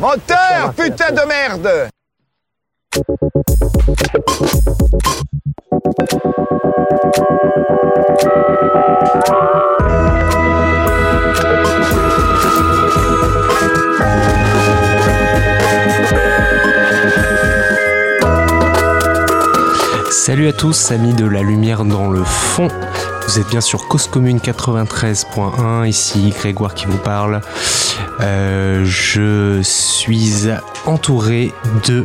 Moteur, putain de merde Salut à tous, amis de la lumière dans le fond. Vous êtes bien sur Cause Commune 93.1, ici Grégoire qui vous parle. Euh, je suis entouré de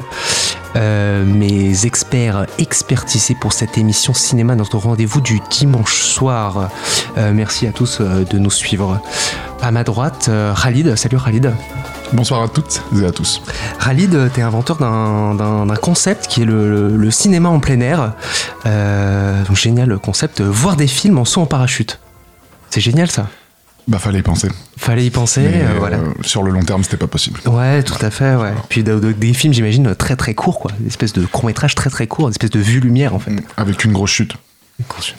euh, mes experts expertisés pour cette émission cinéma, notre rendez-vous du dimanche soir. Euh, merci à tous de nous suivre. À ma droite, Khalid. Salut Khalid. Bonsoir à toutes et à tous. Khalid, tu es inventeur d'un concept qui est le, cinéma en plein air. Euh, donc génial concept, voir des films en saut en parachute. C'est génial ça. Bah fallait y penser. Fallait y penser, euh, voilà. Euh, sur le long terme, c'était pas possible. Ouais, tout à fait, ouais. Puis des films, j'imagine, très très courts, quoi. Des espèces de courts métrages très très courts, des espèces de vue lumière, en fait. Avec une grosse chute. Une grosse chute.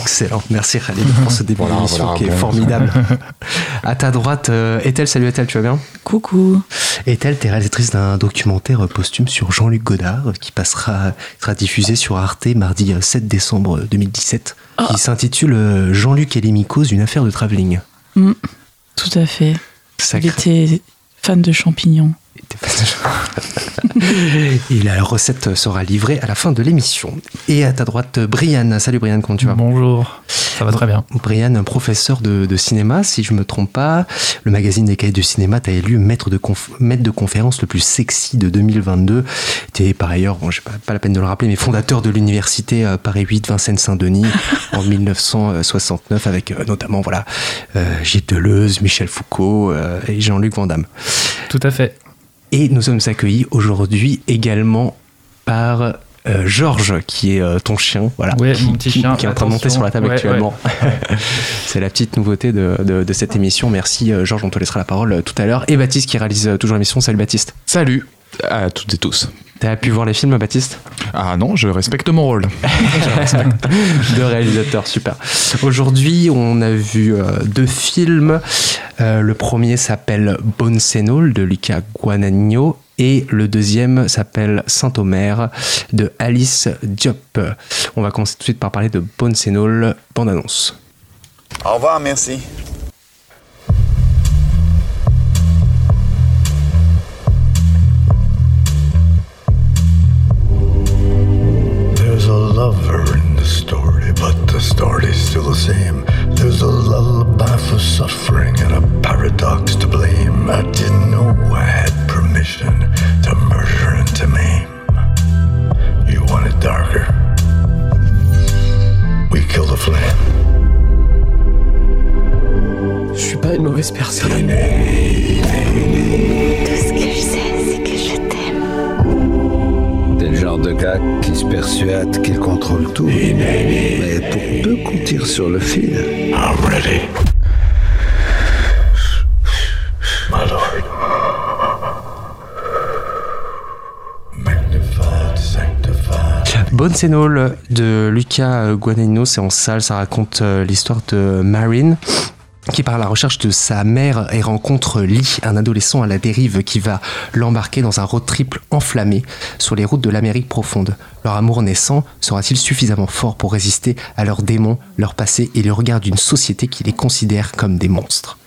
Excellent, merci Khalid pour ce début d'émission qui est formidable. à ta droite, euh, Ethel, salut Ethel, tu vas bien? Coucou. Ethel, tu es réalisatrice d'un documentaire posthume sur Jean-Luc Godard qui passera, sera diffusé sur Arte mardi 7 euh, décembre 2017, qui s'intitule euh, Jean-Luc et les Mycos, une affaire de travelling. Mm. tout à fait. Il était fan de champignons. Et la recette sera livrée à la fin de l'émission. Et à ta droite, Brian. Salut Brian, comment tu vas? Bonjour, ça va très bien. Brian, professeur de, cinéma, si je me trompe pas, le magazine des cahiers du cinéma t'a élu maître de, maître de conférence le plus sexy de 2022. Tu es par ailleurs, bon, je pas, pas la peine de le rappeler, mais fondateur de l'université euh, Paris 8 Vincennes-Saint-Denis en 1969 avec euh, notamment voilà, euh, Gilles Deleuze, Michel Foucault et Jean-Luc Van Tout à fait. Et nous sommes accueillis aujourd'hui également par euh, Georges, qui est euh, ton chien, voilà, qui, petit chien, qui, est en train de monter sur la table actuellement. c'est la petite nouveauté de, de, cette émission. Merci euh, Georges, on te laissera la parole tout à l'heure. Et Baptiste qui réalise toujours l'émission. Salut Baptiste. Salut à toutes et tous. T'as pu voir les films, Baptiste Ah non, je respecte mon rôle. je respecte. deux réalisateurs, super. Aujourd'hui, on a vu deux films. le premier s'appelle Bonsenol de Luca Guadagnino et le deuxième s'appelle Saint-Omer de Alice Diop. On va commencer tout de suite par parler de Bonne bande annonce. Au revoir, merci. Lover in the story, but the story's still the same. There's a lullaby for suffering and a paradox to blame. I didn't know I had permission to murder and to maim. You want it darker? We kill the flame. Je suis pas une mauvaise personne. Tout ce que je sais, Genre de gars qui se persuade qu'il contrôle tout. Mais pour peu qu'on tire sur le fil. I'm ready. My lord. Bonne de Luca Guadagnino, c'est en salle, ça raconte euh, l'histoire de Marine qui part à la recherche de sa mère et rencontre Lee, un adolescent à la dérive qui va l'embarquer dans un road trip enflammé sur les routes de l'Amérique profonde. Leur amour naissant sera-t-il suffisamment fort pour résister à leurs démons, leur passé et le regard d'une société qui les considère comme des monstres?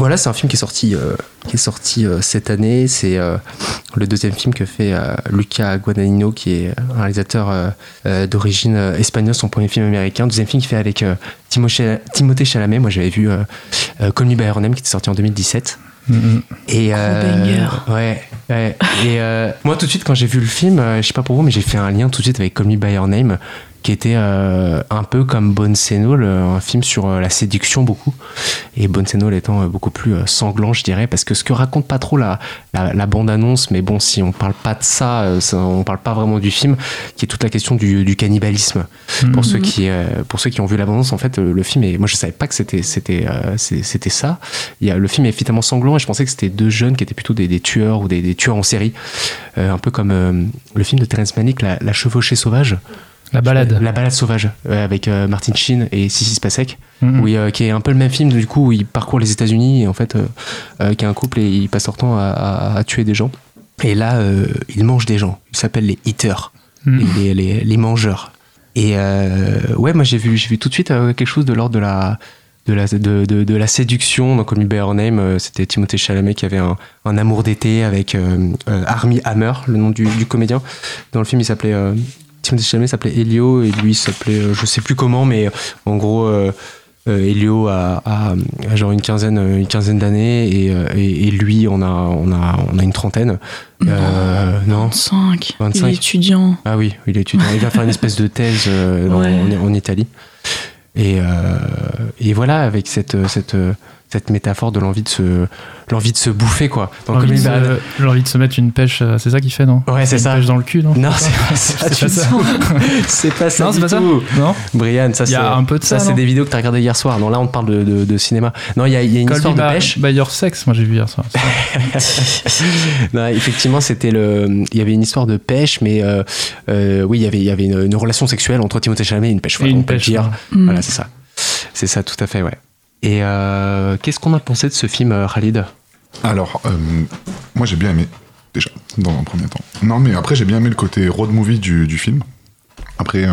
Voilà, c'est un film qui est sorti, euh, qui est sorti euh, cette année. C'est euh, le deuxième film que fait Luca Guadagnino, qui est un réalisateur d'origine espagnole, son premier film américain. Deuxième film qu'il fait avec Timothée Chalamet. Moi, j'avais vu Call Me By Your Name, qui était sorti en 2017. Mm-hmm. Et ouais, ouais, Et moi, tout de suite, quand j'ai vu le film, je sais pas pour vous, mais j'ai fait un lien tout de suite avec Call Me By Your Name qui était euh, un peu comme Bonne Sénol, un film sur euh, la séduction beaucoup. Et Bonne Sénol étant euh, beaucoup plus sanglant, je dirais, parce que ce que raconte pas trop la, la, bande-annonce, mais bon, si on parle pas de ça, on parle pas vraiment du film, qui est toute la question du, du cannibalisme. Pour, ceux mhm. qui, pour ceux qui ont vu la bande-annonce, en fait, le film, est, moi je savais pas que c'était c'était c'était ça. Il y a, le film est effectivement sanglant et je pensais que c'était deux jeunes qui étaient plutôt des, des tueurs ou des, des, tueurs en série. un peu comme le film de Terence Malick, La, la chevauchée sauvage. La balade. La balade sauvage euh, avec euh, Martin Sheen et Sissy Spacek, oui, euh, qui est un peu le même film du coup où il parcourt les États-Unis et en fait, qui est un couple et il passe leur temps à, à- à tuer des gens. Et là, euh, il mange des gens. Ils s'appellent les eaters, Mhm. les, les- les mangeurs. Et ouais, moi j'ai vu, j'ai vu tout de suite quelque chose de l'ordre de la de la, de, de- de la séduction dans Call Me By Your Name. C'était Timothée Chalamet qui avait un, un amour d'été avec euh, euh, Armie Hammer, le nom du, du comédien. Dans le film, il s'appelait euh, Timothée Chalamet s'appelait Elio et lui s'appelait euh, je sais plus comment, mais euh, en gros. euh, euh, Elio a, a- a genre une quinzaine, une quinzaine d'années et, et, et lui on a, on, a, on a une trentaine. Euh, non 25. 25. Il est étudiant. Ah oui, il est étudiant. Il vient faire une espèce de thèse euh, Ouais. en, en Italie. Et, euh, et voilà, avec cette, cette, cette métaphore de l'envie de se, l'envie de se bouffer, quoi. Dans L'envie de, se, l'envie de se mettre une pêche, euh, c'est ça qu'il fait, non Ouais, c'est Une ça. pêche dans le cul, non Non, c'est pas ça. C'est pas ça. C'est pas ça. Non, c'est pas ça. Non Brian, ça c'est a un peu de ça, c'est non des vidéos que t'as regardées hier soir. Non, là on te parle de, de, de cinéma. Non, il y a, il y a une Call histoire de by- pêche. by Your Sex, moi j'ai vu hier soir. Non, effectivement, c'était le. Il y avait une histoire de pêche, mais euh, euh, oui, il y avait, il y avait une, une relation sexuelle entre Timothée Chalamet et une pêche. Et voilà, une on peut le pêche, dire. voilà. Mm. Voilà, c'est ça. C'est ça, tout à fait, ouais. Et euh, qu'est-ce qu'on a pensé de ce film, euh, Khalid? Alors, euh, moi j'ai bien aimé, déjà, dans un premier temps. Non, mais après j'ai bien aimé le côté road movie du, film. Après,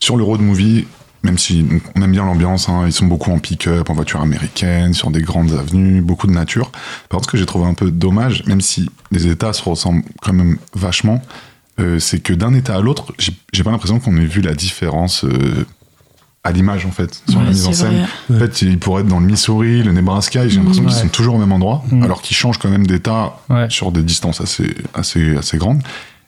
sur le road movie, même si on aime bien l'ambiance, hein, ils sont beaucoup en pick-up, en voiture américaine, sur des grandes avenues, beaucoup de nature. Par contre, ce que j'ai trouvé un peu dommage, même si les états se ressemblent quand même vachement, c'est que d'un état à l'autre, j'ai pas l'impression qu'on ait vu la différence à l'image en fait, sur la mise en scène. vrai. En fait, ils pourraient être dans le Missouri, le Nebraska, et j'ai l'impression qu'ils Ouais. sont toujours au même endroit, Mm. alors qu'ils changent quand même d'état Ouais. sur des distances assez, assez, assez grandes.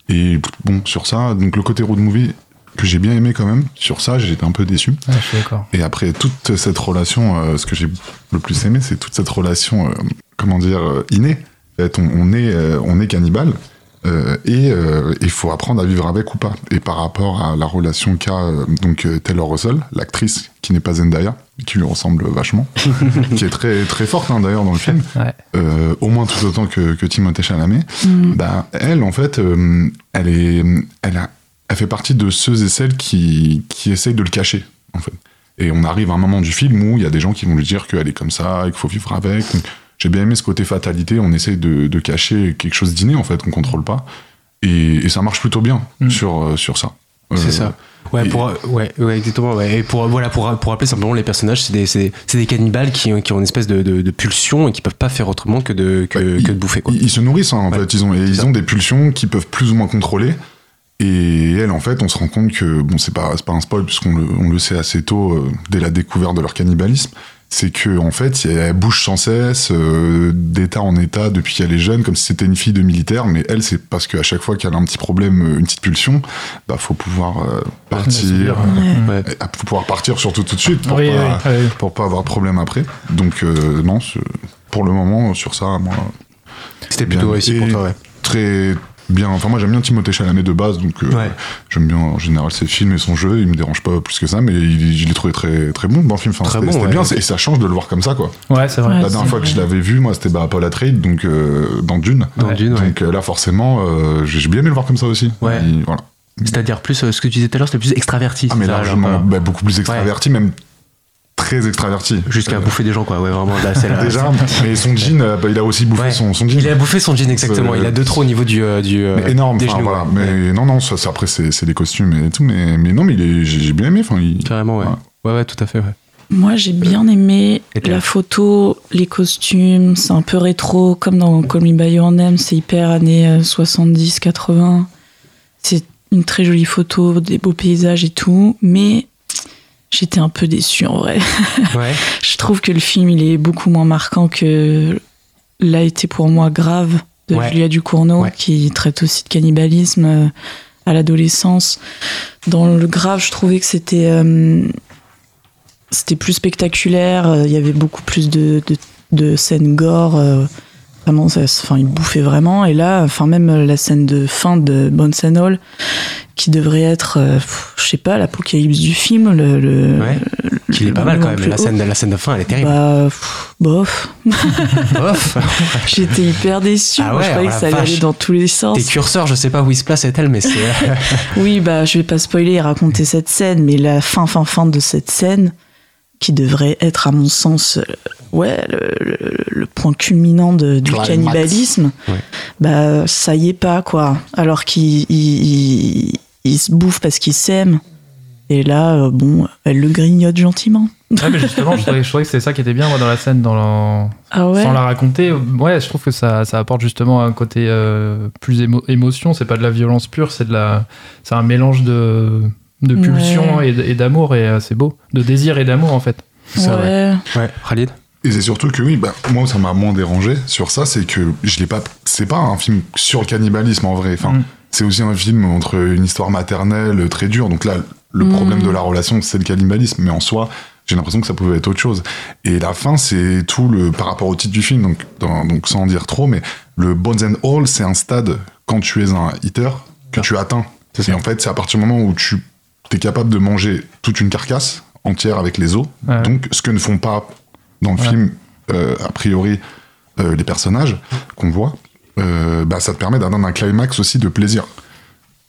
Et bon, sur ça, donc le côté road movie que j'ai bien aimé quand même, sur ça, j'ai été un peu déçu. Ouais, je suis d'accord. Et après, toute cette relation, euh, ce que j'ai le plus aimé, c'est toute cette relation, euh, comment dire, euh, innée. En fait, on, on est, euh, on est cannibale. Euh, et euh, il faut apprendre à vivre avec ou pas. Et par rapport à la relation qu'a euh, donc Taylor Russell, l'actrice qui n'est pas Zendaya, qui lui ressemble vachement, qui est très très forte hein, d'ailleurs dans le film, Ouais. euh, au moins tout autant que, que Timothée Chalamet. Mm. Bah, elle, en fait, euh, elle, est, elle, a, elle fait partie de ceux et celles qui, qui essayent de le cacher, en fait. Et on arrive à un moment du film où il y a des gens qui vont lui dire qu'elle est comme ça, et qu'il faut vivre avec. Donc, J'ai bien aimé ce côté fatalité, on essaye de, de cacher quelque chose d'inné, en fait, qu'on contrôle pas. Et, et ça marche plutôt bien Mm. sur, euh, sur ça. C'est Euh, ça. Ouais, et- pour, ouais, ouais, exactement. Ouais. Et pour, voilà, pour, pour rappeler simplement les personnages, c'est des, c'est, c'est des cannibales qui, ont- qui ont une espèce de, de, de pulsion et qui peuvent pas faire autrement que de, que, Bah, que de bouffer. Quoi. Ils, ils se nourrissent, hein, en Ouais. fait. Ils ont, et C'est ils ça. ont des pulsions qui peuvent plus ou moins contrôler. Et elle, en fait, on se rend compte que, bon, c'est pas, c'est pas un spoil, puisqu'on le, on le sait assez tôt, euh, dès la découverte de leur cannibalisme, c'est que en fait, elle bouge sans cesse, euh, d'état en état, depuis qu'elle est jeune, comme si c'était une fille de militaire, mais elle, c'est parce qu'à chaque fois qu'elle a un petit problème, euh, une petite pulsion, bah, faut pouvoir euh, partir. Ouais. Ouais. euh, faut pouvoir partir surtout tout de suite, pour, Oui, pas, oui, oui. pour pas avoir de problème après. Donc, euh, non, pour le moment, sur ça, moi, C'était plutôt réussi pour toi, ouais. très bien. Enfin, moi, j'aime bien Timothée Chalamet de base, donc euh, Ouais. j'aime bien en général ses films et son jeu. Il me dérange pas plus que ça, mais il, je l'ai trouvé très, très bon dans le film. Enfin, Très c'était bon, c'était ouais. bien, et ça change de le voir comme ça, quoi. Ouais, c'est vrai. La dernière fois que je l'avais vu, moi, c'était bah, Paul Atreides, donc euh, dans Dune. Dans Ouais. Dune, ouais. Donc euh, là, forcément, euh, j'ai bien aimé le voir comme ça aussi. Ouais. Voilà. C'est-à-dire plus, euh, ce que tu disais tout à l'heure, c'était plus extraverti. Ah, mais largement, bah, beaucoup plus extraverti, même très extraverti. Jusqu'à Euh, bouffer des gens, quoi. Ouais, vraiment, là, là. Déjà, mais son jean, euh, bah, il a aussi bouffé Ouais. son, son jean. Il a bouffé son jean, exactement. Il a deux trous au niveau du. euh, du Mais énorme, des genoux, voilà. ouais. Mais non, non, ça, ça, après, c'est c'est des costumes et tout, mais, mais non, mais j'ai bien aimé. Enfin, il, Carrément, ouais. Ouais. Ouais, ouais, tout à fait, ouais. Moi, j'ai bien aimé la photo, les costumes, c'est un peu rétro, comme dans Call Me By Your Name, c'est hyper années 70-80. C'est une très jolie photo, des beaux paysages et tout, mais j'étais un peu déçue en vrai. Ouais. Je trouve que le film, il est beaucoup moins marquant que l'a été pour moi Grave de Ouais. Julia Ducournau, Ouais. qui traite aussi de cannibalisme euh, à l'adolescence. Dans le Grave, je trouvais que c'était euh, c'était plus spectaculaire. euh, Il y avait beaucoup plus de, de, de scènes gore. euh, vraiment, ça, enfin, il bouffait vraiment. Et là, enfin, même la scène de fin de Bones and All, qui devrait être, euh, je sais pas, l'apocalypse du film. Le, le- Ouais. le- Qu'il est pas mal quand même. La scène, de, la scène de fin, elle est terrible. Bah, pff, bof. Bof. J'étais hyper déçue. Ah Moi, ouais, je croyais oh que ça la allait aller dans tous les sens. Tes curseurs, je sais pas où ils se placent et tel, mais c'est. euh, Oui, bah, je vais pas spoiler et raconter cette scène, mais la fin, fin, fin de cette scène, qui devrait être, à mon sens, euh, ouais, le, le- le point culminant de- du Climax. cannibalisme, Ouais. bah, ça y est pas, quoi. Alors ils- ils se bouffent parce qu'ils s'aiment. Et là, euh, bon, elle le grignote gentiment. Ouais, mais justement, je trouvais, je trouvais que c'est ça qui était bien moi, dans la scène, dans la- Ah ouais sans la raconter. Ouais, je trouve que ça, ça apporte justement un côté euh, plus émo- émotion. C'est pas de la violence pure, c'est de la, c'est un mélange de, de Ouais. pulsion et d'amour et euh, c'est beau, de désir et d'amour en fait. ça, Ouais. Ouais, Khalid? Et c'est surtout que oui, bah, moi ça m'a moins dérangé sur ça, c'est que je l'ai pas. C'est pas un film sur le cannibalisme en vrai. Enfin, Mm. C'est aussi un film entre une histoire maternelle très dure. Donc là, le Mm. problème de la relation, c'est le cannibalisme, mais en soi, j'ai l'impression que ça pouvait être autre chose. Et la fin, c'est tout le par rapport au titre du film. Donc, dans- donc sans en dire trop, mais le Bones and All, c'est un stade quand tu es un eater que tu atteins. Et en fait, c'est à partir du moment où tu es capable de manger toute une carcasse entière avec les os. Ouais. Donc, ce que ne font pas dans le Ouais. film, euh, a priori, euh, les personnages qu'on voit, euh, bah, ça te permet d'atteindre un climax aussi de plaisir.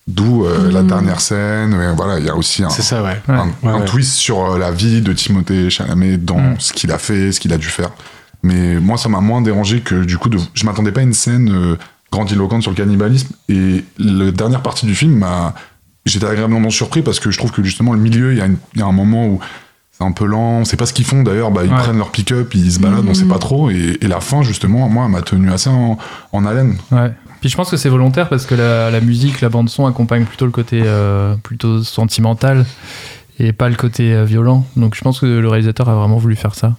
D'où euh, la dernière scène. ouais, voilà, il y a aussi un, C'est ça, ouais. Ouais. un, Ouais, un ouais. twist sur euh, la vie de Timothée Chalamet dans Mm. ce qu'il a fait, ce qu'il a dû faire. Mais moi, ça m'a moins dérangé que du coup, de, je m'attendais pas à une scène euh, grandiloquente sur le cannibalisme. Et la dernière partie du film m'a. J'étais agréablement surpris parce que je trouve que justement, le milieu, il y, a une- il y a un moment où un peu lent. On sait pas ce qu'ils font d'ailleurs. Bah, ils Ouais. prennent leur pick-up, ils se baladent, on sait pas trop. Et, et la fin, justement, moi, m'a tenu assez en, en haleine. Ouais. Puis je pense que c'est volontaire parce que la, la musique, la bande son accompagne plutôt le côté euh, plutôt sentimental et pas le côté euh, violent. Donc je pense que le réalisateur a vraiment voulu faire ça,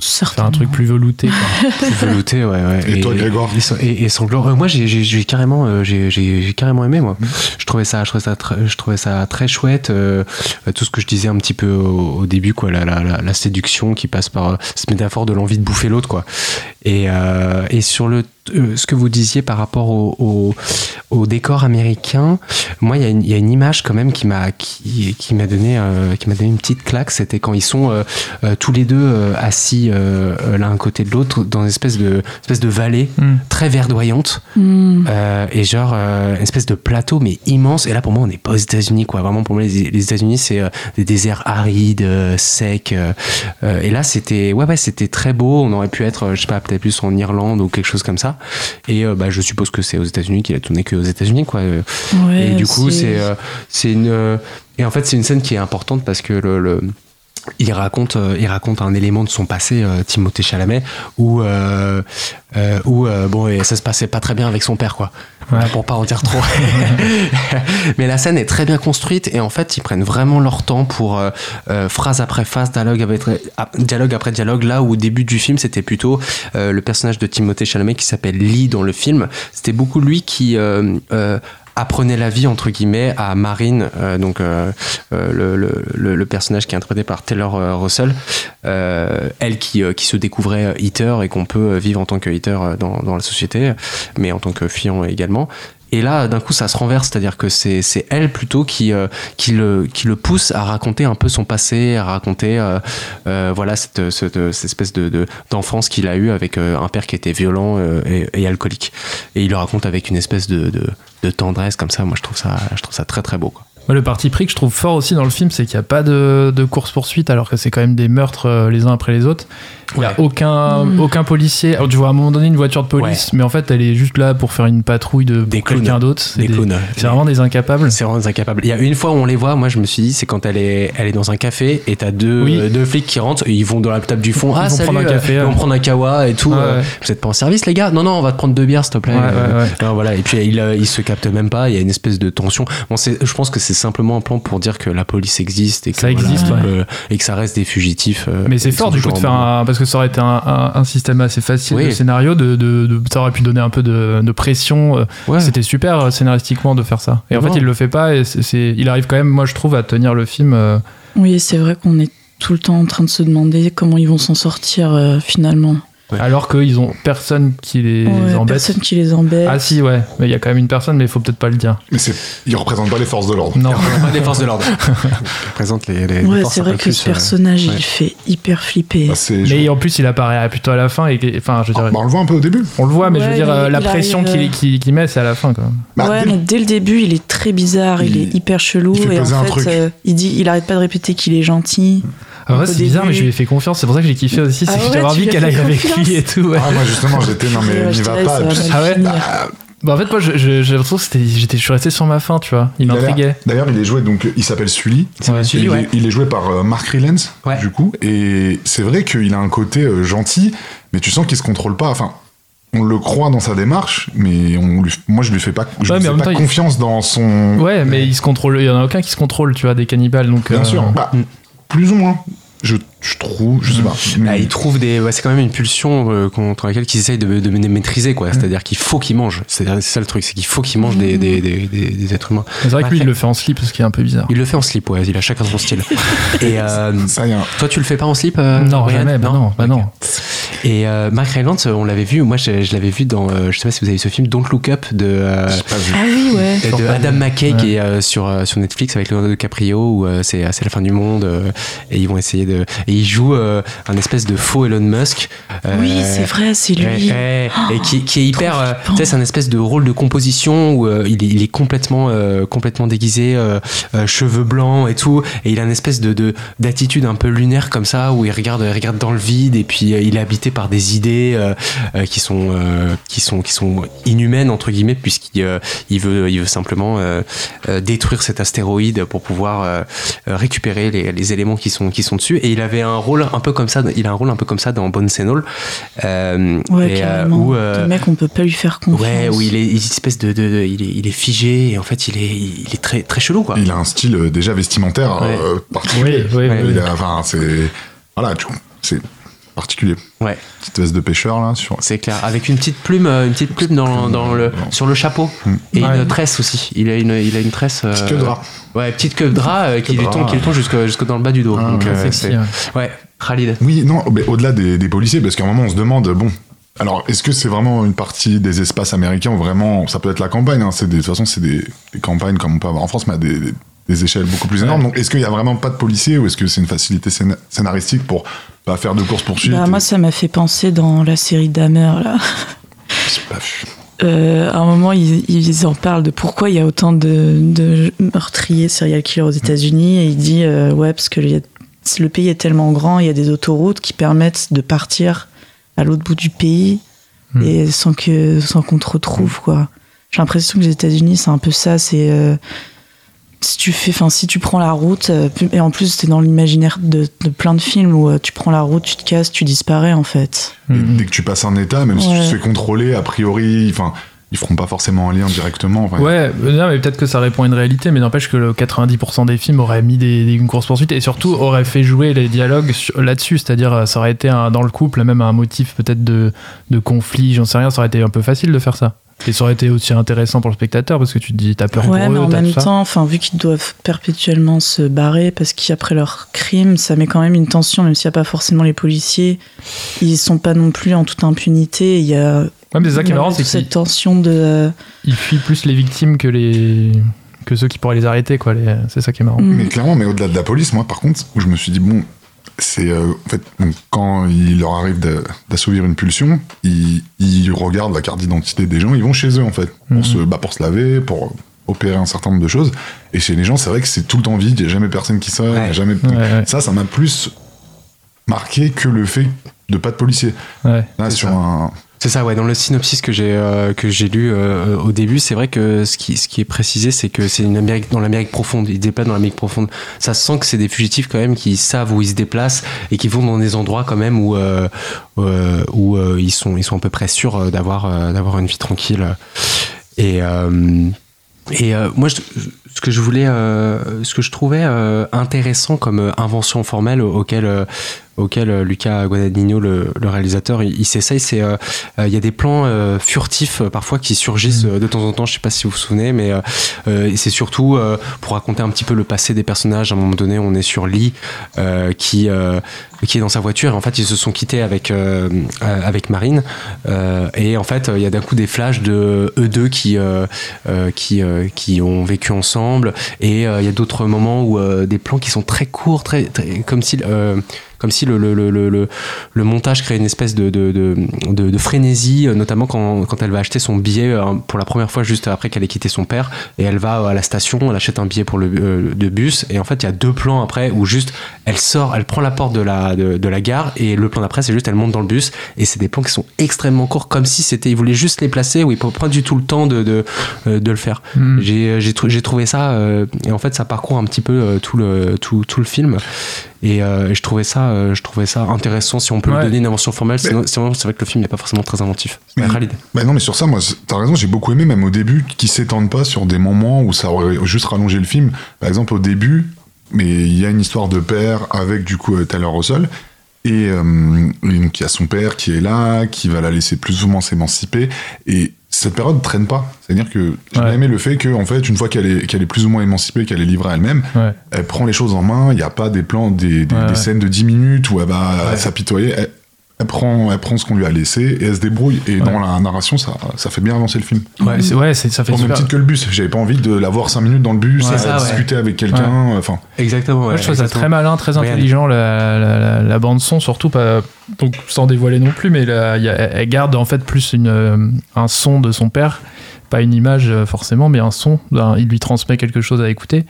faire un truc plus velouté. quoi. Plus velouté, ouais, ouais. Et toi, Grégoire et, et, et sanglant. Euh, moi, j'ai, j'ai, j'ai carrément, euh, j'ai, carrément aimé, moi. Je trouvais ça, je trouvais ça, très, je trouvais ça très chouette. euh, euh, tout ce que je disais un petit peu au, au début, quoi, la, la, la, la séduction qui passe par euh, cette métaphore de l'envie de bouffer l'autre, quoi. Et, euh, et sur le, euh, ce que vous disiez par rapport au, au, au décor américain, moi, il y, a une- il y a une image quand même qui m'a, qui, qui m'a donné, euh, qui m'a donné une petite claque. C'était quand ils sont euh, euh, tous les deux euh, assis l'un à côté de l'autre dans une espèce de, espèce de vallée Hmm. très verdoyante Hmm. euh, et genre euh, une espèce de plateau mais immense. Et là, pour moi, on n'est pas aux États-Unis, quoi. Vraiment, pour moi, les, les États-Unis, c'est euh, des déserts arides, secs. et là, c'était, ouais, ouais, c'était très beau. On aurait pu être, je sais pas, peut-être plus en Irlande ou quelque chose comme ça. Et euh, bah, je suppose que c'est aux États-Unis qu'il a tourné que aux États-Unis, quoi. Euh, Ouais, et du coup, c'est euh, c'est une et en fait c'est une scène qui est importante parce que le, le- il raconte euh, il raconte un élément de son passé euh, Timothée Chalamet où euh, euh, où bon et ça se passait pas très bien avec son père quoi. Pour pas en dire trop. Mais la scène est très bien construite et en fait ils prennent vraiment leur temps pour euh, phrase après phrase dialogue après dialogue après dialogue. Là où au début du film c'était plutôt euh, le personnage de Timothée Chalamet qui s'appelle Lee dans le film. C'était beaucoup lui qui apprenait la vie entre guillemets à Marine euh, donc euh, euh, le, le, personnage qui est interprété par Taylor Russell elle qui, qui se découvrait eater et qu'on peut vivre en tant que euh, dans, dans la société mais en tant que fiant également et là, d'un coup, ça se renverse, c'est-à-dire que c'est elle plutôt qui, euh, qui, le, qui le pousse à raconter un peu son passé, à raconter euh, euh, voilà, cette, cette, espèce de- de- d'enfance qu'il a eue avec un père qui était violent et, alcoolique. Et il le raconte avec une espèce de, de, tendresse comme ça. Moi, je trouve ça, je trouve ça très très beau. Quoi. Le parti pris que je trouve fort aussi dans le film, c'est qu'il n'y a pas de, course-poursuite, alors que c'est quand même des meurtres les uns après les autres. Il n'y a Ouais. aucun, Mm. aucun policier. Alors, tu vois à un moment donné une voiture de police, mais en fait, elle est juste là pour faire une patrouille de Des quelqu'un d'autre. C'est Des des- clowns. c'est vraiment des incapables. C'est vraiment des incapables. Il y a une fois où on les voit, moi je me suis dit, c'est quand elle est, elle est dans un café et t'as deux, Oui. euh, deux flics qui rentrent, et ils vont dans la table du fond. Ils ah, vont salut, prendre un euh, café, ils vont prendre un kawa et tout. Ouais, euh, ouais. Vous êtes pas en service, les gars? Non, non, on va te prendre deux bières, s'il te plaît. Ouais, Euh, ouais, ouais. alors voilà. Et puis il, euh, il se capte même pas. Il y a une espèce de tension. Bon, je pense que c'est simplement un plan pour dire que la police existe et que, Ça existe, voilà, et que ça reste des fugitifs. euh, Mais c'est fort du coup de faire un. Parce que ça aurait été un, un- un système assez facile Oui. de scénario, de, de, de- ça aurait pu donner un peu de, de pression. euh, Ouais. C'était super euh, scénaristiquement de faire ça. Et en fait, il le fait pas et c'est, il arrive quand même, moi je trouve, à tenir le film. euh, Oui, c'est vrai qu'on est tout le temps en train de se demander comment ils vont s'en sortir euh, finalement. Ouais. Alors qu'ils ont personne qui les Ouais, embête. personne qui les embête. Ah si, ouais, mais il y a quand même une personne, mais il faut peut-être pas le dire. Mais c'est, il représente pas les forces de l'ordre. Non. Pas des forces de l'ordre. Il représente les, les- les ouais, forces c'est vrai que plus, ce euh, personnage, ouais. il fait hyper flipper. Bah, Mais en plus, il apparaît plutôt à la fin et enfin, je veux Ah, dire, bah, on le voit un peu au début. on le voit, mais je veux dire, il- euh, la il pression arrive, qu'il euh, qu'il- qu'il met, c'est à la fin, quoi. Bah, ouais, dès- mais dès le début, il est très bizarre, il, Il- est hyper chelou. il fait et en fait, truc. euh, il dit, il arrête pas de répéter qu'il est gentil. Ah c'est bizarre, mais je lui ai fait confiance. C'est pour ça que j'ai kiffé aussi. Ah C'est que ouais, j'avais envie qu'elle aille avec lui et tout. ouais. Ah, moi, justement, j'étais, non, mais n'y va pas. mal Ah ouais. Bah, en fait, moi, je- je- j'ai l'impression que c'était, j'étais, je suis resté sur ma fin, tu vois. Il m'intriguait. D'ailleurs, il est joué, donc, il s'appelle Sully. Ouais. Sully, il, ouais. est, il est joué par euh, Mark Rylance, Ouais. du coup. Et c'est vrai qu'il a un côté euh, gentil, mais tu sens qu'il se contrôle pas. Enfin, on le croit dans sa démarche, mais on lui, moi, je lui fais pas, je Ouais, lui fais pas temps, il- confiance dans son. Ouais, mais il se contrôle. Il y en a aucun qui se contrôle, tu vois, des cannibales. Donc, Bien euh, sûr. Bah, plus ou moins. Je, trouve, je sais pas. mais- Bah, il trouve des. ouais, c'est quand même une pulsion euh, contre laquelle ils essayent de, de maîtriser, quoi. C'est-à-dire qu'il faut qu'il mange. C'est c'est ça le truc, c'est qu'il faut qu'il mange des, des, des, des- des êtres humains. C'est vrai que lui, il le fait en slip, ce qui est un peu bizarre. Il le fait en slip, ouais. Il a chacun son style. Et euh, Ça toi, tu le fais pas en slip euh, non, jamais, bah non, bah non. Et euh, Mark Rylance, on l'avait vu. Moi, je, je l'avais vu dans. euh, je sais pas si vous avez vu ce film, Don't Look Up de. euh. Ah oui, ouais. de Adam McKay Ouais. qui est euh, sur, euh, sur Netflix avec Leonardo DiCaprio où euh, c'est c'est la fin du monde euh, et ils vont essayer de et il joue euh, un espèce de faux Elon Musk euh, Oui, c'est vrai, c'est lui. ouais, ouais, et qui, qui est hyper euh, tu sais c'est un espèce de rôle de composition où euh, il, est, il est complètement euh, complètement déguisé euh, euh, cheveux blancs et tout et il a une espèce de de- d'attitude un peu lunaire comme ça où il regarde il regarde dans le vide et puis euh, il est habité par des idées euh, euh, qui sont euh, qui sont qui sont inhumaines entre guillemets puisqu'il euh, il veut il veut simplement euh, euh, détruire cet astéroïde pour pouvoir récupérer les, les éléments qui sont qui sont dessus et il avait un rôle un peu comme ça il a un rôle un peu comme ça dans Bones and All euh, Ouais, et, euh, où, euh, Le mec, on peut pas lui faire confiance. ouais où il est une espèce de, de- de- il est il est figé et en fait il est il est très très chelou quoi Il a un style déjà vestimentaire Ouais. euh, particulier. Oui, oui, oui. Il a- enfin, c'est. Voilà, tu c'est particulier. ouais Petite veste de pêcheur, là, sur. c'est clair avec une petite plume euh, une petite plume dans, dans le sur le chapeau et Ouais. une tresse aussi il a une il a une tresse euh, Petite queue de rat. ouais petite queue de drap euh, qui lui tombe rat. qui lui tombe jusque jusque dans le bas du dos Ah, donc euh, Sexy, c'est- ouais. ouais Khalid Oui, non, mais au-delà des, des policiers, parce qu'à un moment, on se demande, bon. Alors, est-ce que c'est vraiment une partie des espaces américains ou vraiment. Ça peut être la campagne, hein, c'est des- de toute façon, c'est des, des campagnes comme on peut avoir en France, mais à des, des- des échelles beaucoup plus énormes. Donc, est-ce qu'il y a vraiment pas de policiers ou est-ce que c'est une facilité scéna- scénaristique pour pas faire de course-poursuite Bah, moi, ça m'a fait penser dans la série Dahmer, là. Bah, Euh, à un moment, ils, ils en parlent de pourquoi il y a autant de, de meurtriers serial killers aux États-Unis. Et il dit euh, Ouais, parce que le pays est tellement grand, il y a des autoroutes qui permettent de partir à l'autre bout du pays Hmm. et sans que sans qu'on te retrouve, quoi. J'ai l'impression que les États-Unis, c'est un peu ça. C'est. euh, si tu fais, enfin, si tu prends la route, euh, et en plus, t'es dans l'imaginaire de, de plein de films où euh, tu prends la route, tu te casses, tu disparais, en fait. Et Mhm. Dès que tu passes un état, même si tu te fais contrôler, a priori, enfin, ils feront pas forcément un lien directement. enfin, Ouais, euh, non, mais peut-être que ça répond à une réalité, mais n'empêche que le 90% des films auraient mis des, des- une course-poursuite et surtout auraient fait jouer les dialogues là-dessus, c'est-à-dire ça aurait été un- dans le couple même un motif peut-être de, de conflit, j'en sais rien, ça aurait été un peu facile de faire ça. Et ça aurait été aussi intéressant pour le spectateur parce que tu te dis, t'as peur Ouais, pour mais eux, en t'as même temps, enfin, vu qu'ils doivent perpétuellement se barrer parce qu'après leur crime, ça met quand même une tension, même s'il n'y a pas forcément les policiers. Ils sont pas non plus en toute impunité. Il y a, Ouais, mais c'est ça qui est il y a marrant, c'est cette tension de. euh, ils fuient plus les victimes que les que ceux qui pourraient les arrêter, quoi. les- C'est ça qui est marrant. Mais clairement, mais au-delà de la police, moi, par contre, où je me suis dit, bon, c'est euh, en fait, donc, quand il leur arrive d'a- d'assouvir une pulsion, ils, ils regardent la carte d'identité des gens, ils vont chez eux, en fait, pour, Mhm. se, bah, pour se laver, pour opérer un certain nombre de choses. Et chez les gens, c'est vrai que c'est tout le temps vide, il n'y a jamais personne qui sort, Ouais. jamais. Ouais, ouais. Ça, ça m'a plus marqué que le fait de pas de policiers. Ouais. Là, sur ça. un. C'est ça, ouais. Dans le synopsis que j'ai euh, que j'ai lu euh, au début, c'est vrai que ce qui ce qui est précisé, c'est que c'est une Amérique dans l'Amérique profonde. Ils déplacent dans l'Amérique profonde. Ça se sent que c'est des fugitifs quand même qui savent où ils se déplacent et qui vont dans des endroits quand même où euh, où ils sont ils sont à peu près sûrs d'avoir d'avoir une vie tranquille. Et et moi, ce que je voulais, ce que je trouvais intéressant comme invention formelle auquel auquel euh, Luca Guadagnino, le, le réalisateur, il, il s'essaye, c'est euh, euh, il y a des plans furtifs parfois qui surgissent euh, de temps en temps. Je sais pas si vous vous souvenez, mais c'est surtout pour raconter un petit peu le passé des personnages. À un moment donné, on est sur Lee qui qui est dans sa voiture. Et en fait, ils se sont quittés avec euh, avec Marine. Euh, et en fait, il y a d'un coup des flashs de eux deux qui euh, qui qui ont vécu ensemble. Et il y a d'autres moments où des plans qui sont très courts, très, très comme si comme si le, le, le, le, montage crée une espèce de, de, de, frénésie, euh, notamment quand, quand elle va acheter son billet euh, pour la première fois juste après qu'elle ait quitté son père, et elle va à la station, elle achète un billet pour le euh, de bus, et en fait il y a deux plans après où juste elle sort, elle prend la porte de la, de, la gare, et le plan d'après c'est juste elle monte dans le bus, et c'est des plans qui sont extrêmement courts, comme si c'était, ils voulaient juste les placer, où ils ne pas du tout le temps de, de, de le faire. Mm. J'ai j'ai trou- j'ai trouvé ça, euh, et en fait ça parcourt un petit peu tout, le, tout, tout le film. Et euh, je trouvais ça, euh, je trouvais ça intéressant si on peut Ouais. lui donner une invention formelle. Sinon, sinon, c'est vrai que le film n'est pas forcément très inventif. Mais-. Bah non, mais sur ça, moi, t'as raison, j'ai beaucoup aimé, même au début, qu'ils s'étendent pas sur des moments où ça aurait juste rallongé le film. Par exemple, au début, mais il y a une histoire de père avec, du coup, euh, Taylor Russell. Et euh, donc, il y a son père qui est là, qui va la laisser plus ou moins s'émanciper. Et cette période traîne pas. C'est-à-dire que j'ai Ouais. aimé le fait que, en fait, une fois qu'elle est, qu'elle est plus ou moins émancipée, qu'elle est livrée à elle-même, Ouais. elle prend les choses en main. Il n'y a pas des plans, des, des- Ouais, des ouais. scènes de 10 minutes où elle va s'apitoyer. Elle, elle prend, elle prend ce qu'on lui a laissé et elle se débrouille. Et dans la narration, ça, ça fait bien avancer le film. Ouais, c'est- ouais, c'est- ça fait Au même titre que le bus. J'avais pas envie de l'avoir 5 minutes dans le bus, Ouais, à ça, ouais. discuter avec quelqu'un. Enfin, Exactement. Moi, je trouve ça très malin, très intelligent, la, la, la- la bande son, surtout pas, donc sans dévoiler non plus, mais la- il y a- elle garde en fait plus une, euh, un son de son père, pas une image euh, forcément, mais un son. Un- il lui transmet quelque chose à écouter.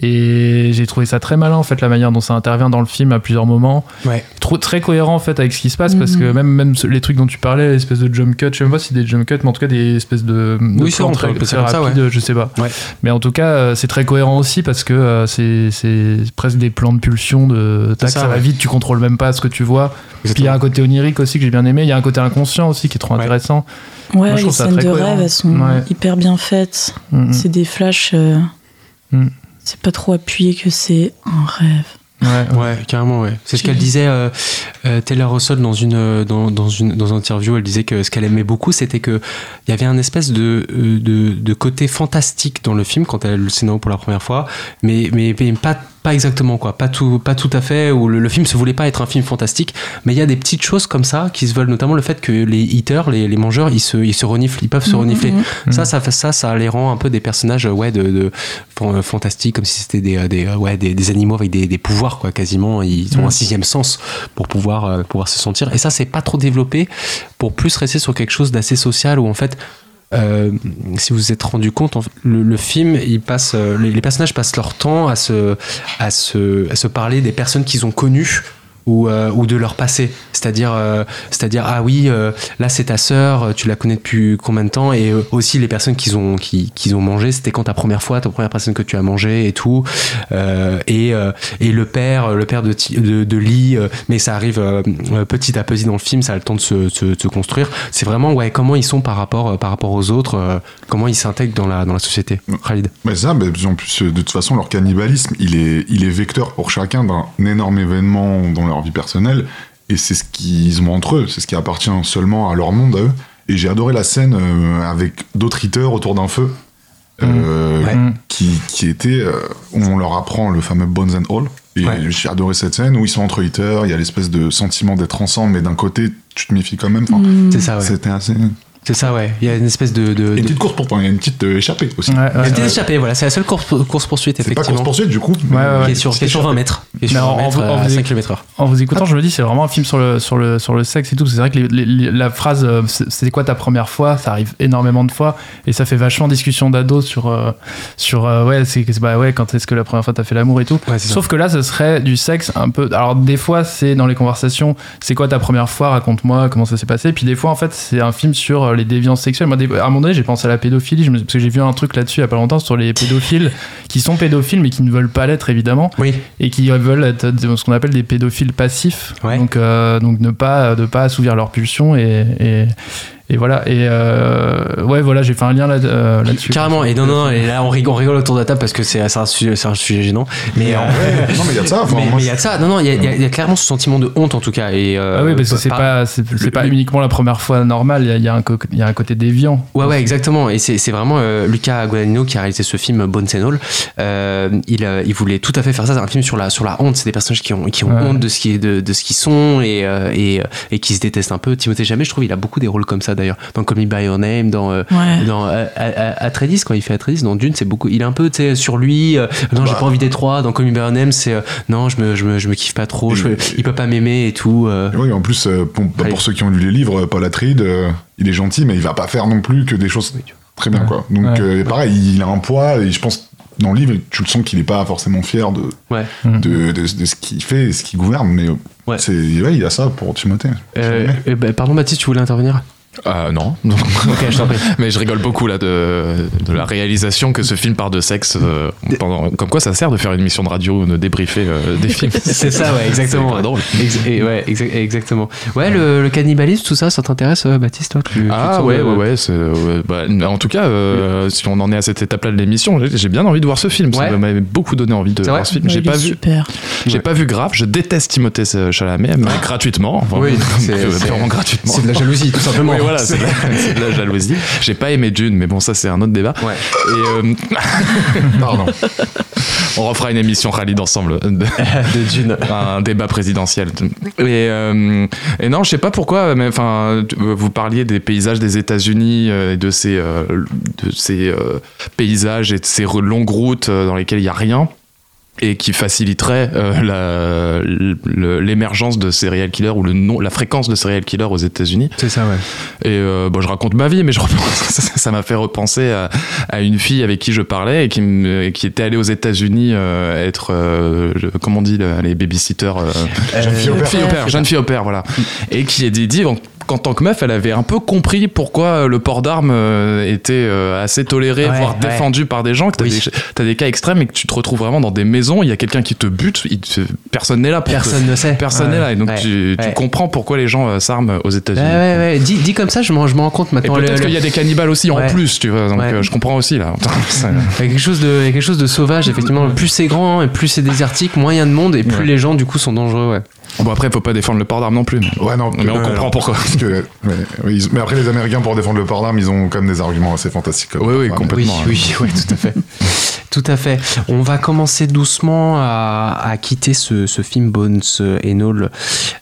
Et j'ai trouvé ça très malin en fait la manière dont ça intervient dans le film à plusieurs moments, Ouais. trop très cohérent en fait avec ce qui se passe parce Mhm. que même même ce- les trucs dont tu parlais, l'espèce de jump cut, je sais même pas si c'est des jump cuts, mais en tout cas des espèces de, de Oui, c'est plans on peut très, appeler ça très comme ça, rapides, je sais pas. Ouais. Mais en tout cas, euh, c'est très cohérent aussi parce que euh, c'est c'est presque des plans de pulsion de tac, ça, ça, va ouais. vite, tu contrôles même pas ce que tu vois. Puis il y a Exactement. un côté onirique aussi que j'ai bien aimé, il y a un côté inconscient aussi qui est trop Ouais. intéressant. Ouais, je les scènes de cohérent. rêve, elles sont Ouais. hyper bien faites. Mm, C'est des flashs. euh, Mm. C'est pas trop appuyé que c'est un rêve. mm. Ouais, Ouais, carrément, ouais. C'est ce qu'elle disait, euh, euh, Taylor Russell, dans une, dans, dans une, dans une interview, elle disait que ce qu'elle aimait beaucoup, c'était que il y avait un espèce de, de, de côté fantastique dans le film quand elle le scénario pour la première fois, mais, mais, mais pas, pas exactement, quoi. Pas tout, pas tout à fait, où le, le film se voulait pas être un film fantastique, mais il y a des petites choses comme ça qui se veulent, notamment le fait que les eaters, les, les mangeurs, ils se, ils se reniflent, ils peuvent se Mhm, renifler. mhm. Ça, ça, fait- ça, ça les rend un peu des personnages, ouais, de, de fan- fantastiques, comme si c'était des, euh, des, euh, ouais, des, des animaux avec des, des pouvoirs, quoi, quasiment. Ils ont Mm. un sixième sens pour pouvoir, euh, pouvoir se sentir. Et ça, c'est pas trop développé pour plus rester sur quelque chose d'assez social où, en fait, euh, si vous vous êtes rendu compte, le, le film, il passe, euh, les, les personnages passent leur temps à se, à se, à se parler des personnes qu'ils ont connues ou, euh, ou de leur passé. C'est-à-dire, euh, c'est-à-dire ah oui, euh, là c'est ta sœur, tu la connais depuis combien de temps Et euh, aussi les personnes qu'ils ont, qui, qu'ils ont mangé, c'était quand ta première fois, ta première personne que tu as mangé et tout. Euh, et, euh, et le père, le père de, Ti- de, de Lee, euh, mais ça arrive euh, euh, petit à petit dans le film, ça a le temps de se, se, de se construire. C'est vraiment ouais, comment ils sont par rapport, euh, par rapport aux autres, euh, comment ils s'intègrent dans la, dans la société. Khalid. Mais ça, mais en plus, euh, de toute façon, leur cannibalisme, il est, il est vecteur pour chacun d'un énorme événement dans leur vie personnelle. Et c'est ce qu'ils ont entre eux, c'est ce qui appartient seulement à leur monde, à eux. Et j'ai adoré la scène euh, avec d'autres eaters autour d'un feu. euh, Ouais. Mm. qui, qui était euh, où on leur apprend le fameux Bones and All. Et Ouais. j'ai adoré cette scène où ils sont entre eaters, il y a l'espèce de sentiment d'être ensemble, mais d'un côté, tu te méfies quand même. Enfin, Mm. C'est ça, ouais. C'était assez. C'est ça, ouais. Il y a une espèce de. de, une petite course pour il y a une petite euh, échappée aussi. Ouais, ouais, Il y a une ouais. échappée, voilà, c'est la seule course, course poursuite, C'est pas course poursuite du coup. Ouais, ouais, ouais. Qui est sur, qui est sur 20 mètres. Qui est sur Mais 20 en- mètres en- en- à 5 km heure. En vous écoutant, je me dis, c'est vraiment un film sur le, sur le, sur le sexe et tout. C'est vrai que les- les- la phrase euh, c'est quoi ta première fois? Ça arrive énormément de fois et ça fait vachement discussion d'ado sur, euh, sur euh, ouais, c'est bah ouais, quand est-ce que la première fois t'as fait l'amour et tout. Ouais, c'est ça. Sauf que là, ce serait du sexe un peu. Alors, des fois, c'est dans les conversations, c'est quoi ta première fois? Raconte-moi comment ça s'est passé. Puis des fois, en fait, c'est un film sur les déviances sexuelles. Moi, à un moment donné, j'ai pensé à la pédophilie, parce que j'ai vu un truc là-dessus il y a pas longtemps sur les pédophiles qui sont pédophiles mais qui ne veulent pas l'être évidemment Oui. et qui veulent être ce qu'on appelle des pédophiles passifs. Ouais. Donc, euh, donc ne pas, de pas assouvir leurs pulsions et, et, Et voilà. Et euh, ouais, voilà, j'ai fait un lien là, euh, là-dessus. Carrément, et non, non, non, et là on rigole, on rigole autour de la table parce que c'est c'est un, sujet- c'est un sujet gênant. Mais en vrai, non, mais il y a de ça. enfin, mais il y a de ça, non, non, il y, a- y y clairement ce sentiment de honte en tout cas. Et, euh, Ah oui, parce que c'est pas, c'est, pas uniquement la première fois normale, il y a, il y a un il y a un côté déviant. Ouais, ouais, exactement. Et c'est c'est vraiment euh, Luca Guadagnino qui a réalisé ce film Bones and All. Euh, il, euh, il voulait tout à fait faire ça. C'est un film sur la, sur la honte. C'est des personnages qui ont, qui ont Ouais. honte de ce qui de, de ce qu'ils sont et, euh, et, euh, et qui se détestent un peu. Timothée Chalamet, je trouve, il a beaucoup des rôles comme ça d'ailleurs. Dans Call Me By Your Name, dans, euh, Ouais. dans euh, Atreides, quand il fait Atreides, dans Dune, c'est beaucoup. Il est un peu, tu sais, sur lui. euh, non, j'ai pas envie d'être roi. Dans Call Me By Your Name, c'est euh, non, je me, je me, je me kiffe pas trop. je- il peut pas m'aimer et tout. euh. Oui, en plus, euh, pour, bah, pour ceux qui ont lu les livres, Paul Atreides, euh, il est gentil, mais il va pas faire non plus que des choses très bien, Ouais. quoi. Donc, Ouais. euh, pareil, il a un poids, et je pense, dans le livre, tu le sens qu'il est pas forcément fier de, Ouais. de, de, de ce qu'il fait et ce qu'il gouverne, mais Ouais. c'est, ouais, il y a ça pour Timothée. Euh, euh, bah, pardon, Baptiste, tu voulais intervenir? Euh, non. Je. Mais je rigole beaucoup là de, de la réalisation que ce film parle de sexe. euh, pendant, comme quoi ça sert de faire une émission de radio, de débriefer euh, des films. C'est ça, ouais, exactement. Drôle. Ex- et ouais, exa- exactement. Ouais, le, le cannibalisme, tout ça, ça t'intéresse, euh, Baptiste, toi tu- Ah ouais, ouais, ouais. bah, en tout cas, euh, si on en est à cette étape-là de l'émission, j'ai bien envie de voir ce film. Ouais. Ça m'avait beaucoup donné envie de voir vrai ce film. Ouais, J'ai pas vu, Super. j'ai Ouais. pas vu grave. Je déteste Timothée Chalamet, mais gratuitement. Enfin, Oui, c'est- purement gratuitement. C'est de la jalousie, tout simplement. Voilà, c'est de, la- c'est de la jalousie. J'ai pas aimé Dune, mais bon, ça c'est un autre débat. Ouais. Et euh, Pardon. on refera une émission Khalid ensemble. de Dune. un débat présidentiel. Et, euh, et non, je sais pas pourquoi, mais enfin, tu- vous parliez des paysages des États-Unis euh, et de ces, euh, de ces euh, paysages et de ces longues routes euh, dans lesquelles il y a rien et qui faciliterait euh, l'émergence de serial killers ou le nom, la fréquence de serial killers aux États-Unis. C'est ça, ouais. Et euh, bon, je raconte ma vie, mais je repense, ça m'a fait repenser à, à une fille avec qui je parlais et qui, était allée aux États-Unis euh, être, euh, comment on dit, le- les babysitters. euh, Jeune fille au père. fille au père, jeune fille au père, voilà. Et qui est dit, dit bon, qu'en tant que meuf, elle avait un peu compris pourquoi le port d'armes euh, était euh, assez toléré, Ouais, voire ouais. défendu par des gens, que t'as Oui. des, cas extrêmes et que tu te retrouves vraiment dans des maisons, il y a quelqu'un qui te bute, il te- personne n'est là pour te- Personne ne sait. Personne n'est là, et donc tu, comprends pourquoi les gens euh, s'arment aux États-Unis. ouais, ouais. Dit, dit comme ça, je m'en rends compte Et maintenant. peut-être Le- qu'il y a des cannibales aussi en plus, tu vois, donc euh, je comprends aussi là. Il y a quelque chose de, quelque chose sauvage, effectivement. Plus c'est grand et plus c'est désertique, moins il y a de monde et plus les gens, du coup, sont dangereux, ouais. Bon, après, faut pas défendre le port d'armes non plus. Mais, Ouais, non, mais on euh, comprend pourquoi. Parce que, ouais, ouais, ils- mais après, les Américains, pour défendre le port d'armes, ils ont quand même des arguments assez fantastiques. Oui, oui, complètement. Oui, hein. oui, oui, tout à fait. tout à fait. On va commencer doucement à, à quitter ce, ce film Bones et All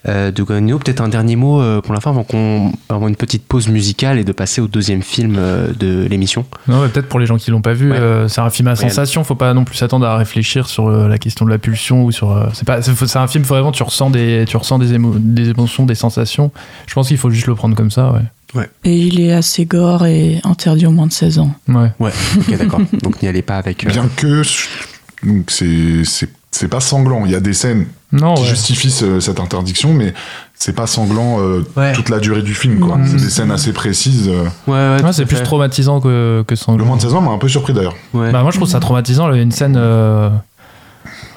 euh, de Guadagnino. Peut-être un dernier mot euh, pour la fin avant qu'on avant une petite pause musicale et de passer au deuxième film euh, de l'émission. Non, mais peut-être pour les gens qui l'ont pas vu, Ouais. euh, c'est un film à sensation. Faut pas non plus s'attendre à réfléchir sur euh, la question de la pulsion ou sur. euh, c'est pas. C'est c'est un film vraiment tu ressens des tu ressens des, émo- des émotions, des sensations. Je pense qu'il faut juste le prendre comme ça. Ouais. Et il est assez gore et interdit aux moins de 16 ans. Ouais. Ouais, ok, d'accord. Donc n'y allez pas avec. euh, Bien que, donc c'est, c'est, c'est pas sanglant. Il y a des scènes Non. qui ouais. justifient ce- cette interdiction, mais c'est pas sanglant euh, Ouais. toute la durée du film, quoi. C'est des scènes assez précises. euh. Ouais, ouais, c'est plus fait. traumatisant que, que Le sanglant. moins de 16 ans m'a un peu surpris d'ailleurs. Ouais. Bah, moi, je trouve ça traumatisant. Il y a une scène. euh,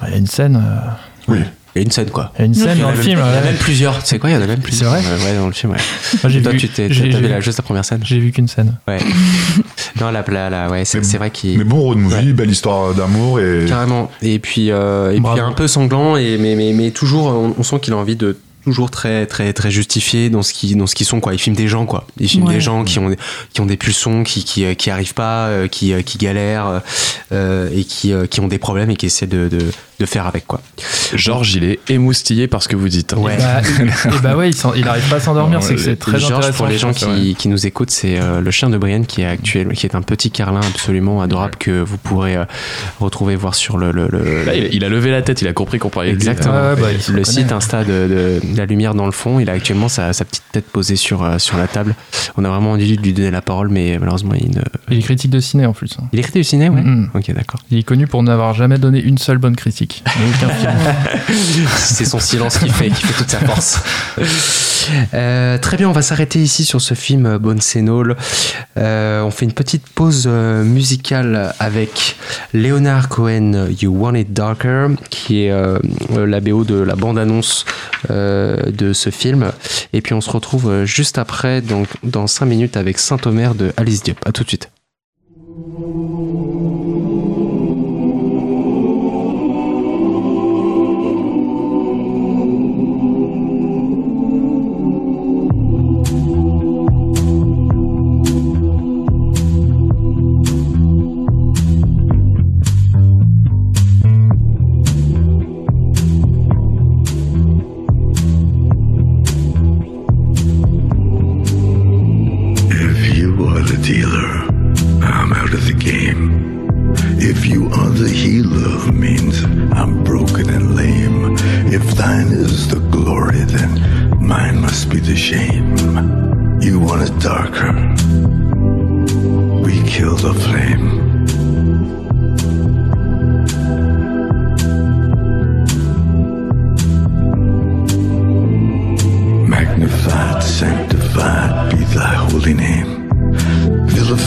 Il y a une scène. euh, Oui. Il y a une scène, quoi. Il y a une scène dans a le même- film. Il y en a ouais. même plusieurs. C'est quoi Il y en a même plusieurs. vrai Ouais, ouais, dans le film, ouais. Moi, j'ai Toi, vu, tu t'es, j'ai- t'as vu la, juste la première scène j'ai vu qu'une scène. Ouais. non, là, là, là, ouais, c'est, Mais- c'est vrai qu'il. Mais bon road movie, belle histoire d'amour et. Carrément. Et puis, euh, et puis un peu sanglant, et, mais, mais, mais toujours, on, on sent qu'il a envie de toujours très très très justifié dans ce qui dans ce qu'ils sont quoi il filme des gens quoi il filme Ouais. des gens qui ont qui ont des pulsions qui qui, euh, qui arrivent pas euh, qui euh, qui galèrent euh, et qui qui ont des problèmes et qui essaient de, de de faire avec quoi Georges, il est émoustillé par ce que vous dites. hein. Ouais. Et bah, et bah ouais, il, s'en- il arrive pas à s'endormir. C'est que c'est très Georges, intéressant. pour les gens qui, qui nous écoutent, c'est euh, le chien de Brienne qui est actuel, qui est un petit carlin absolument adorable que vous pourrez euh, retrouver voir sur le, le, le- Là, il, il a levé la tête, il a compris qu'on parlait de. Exactement. Bah, le site Insta de, de La Lumière dans le fond, il a actuellement sa, sa petite tête posée sur, euh, sur la table. On a vraiment envie de lui donner la parole, mais malheureusement, il ne. Il est critique de ciné en plus. hein. Il écrit du ciné, ouais Mhm. Ok, d'accord. Il est connu pour n'avoir jamais donné une seule bonne critique. Mais aucun film. C'est son silence qui fait, toute sa force. Euh, très bien, on va s'arrêter ici sur ce film euh, Bones and All. Euh, on fait une petite pause musicale avec Leonard Cohen, You Want It Darker, qui est euh, la BO de la bande-annonce de ce film. Et puis on se retrouve juste après, donc dans 5 minutes, avec Saint-Omer de Alice Diop. A tout de suite.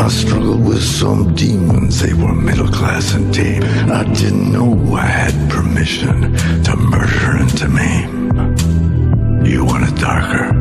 I struggled with some demons, they were middle class and tame. I didn't know I had permission to murder and to. You want it darker?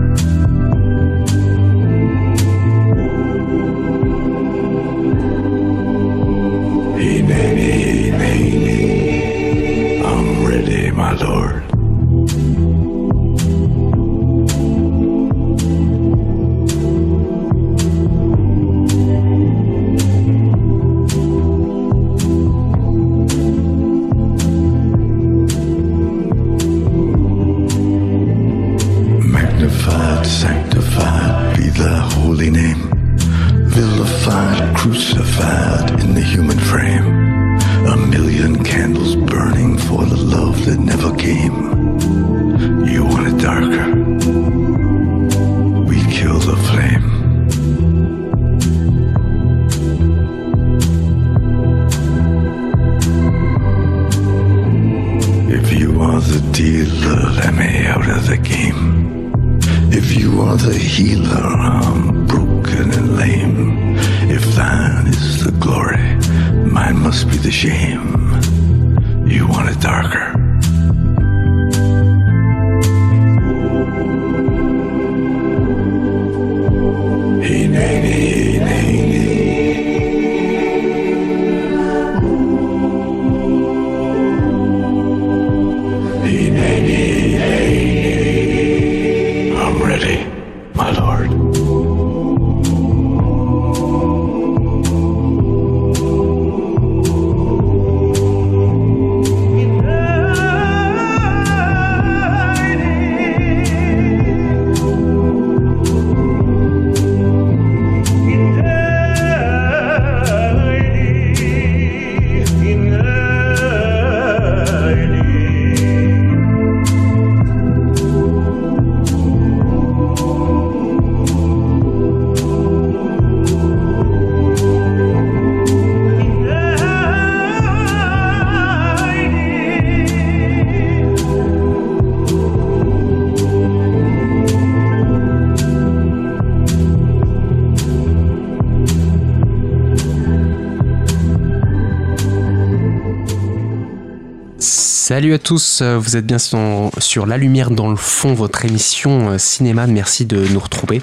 Salut à tous, euh, vous êtes bien sur, La Lumière dans le fond, votre émission euh, cinéma. Merci de nous retrouver.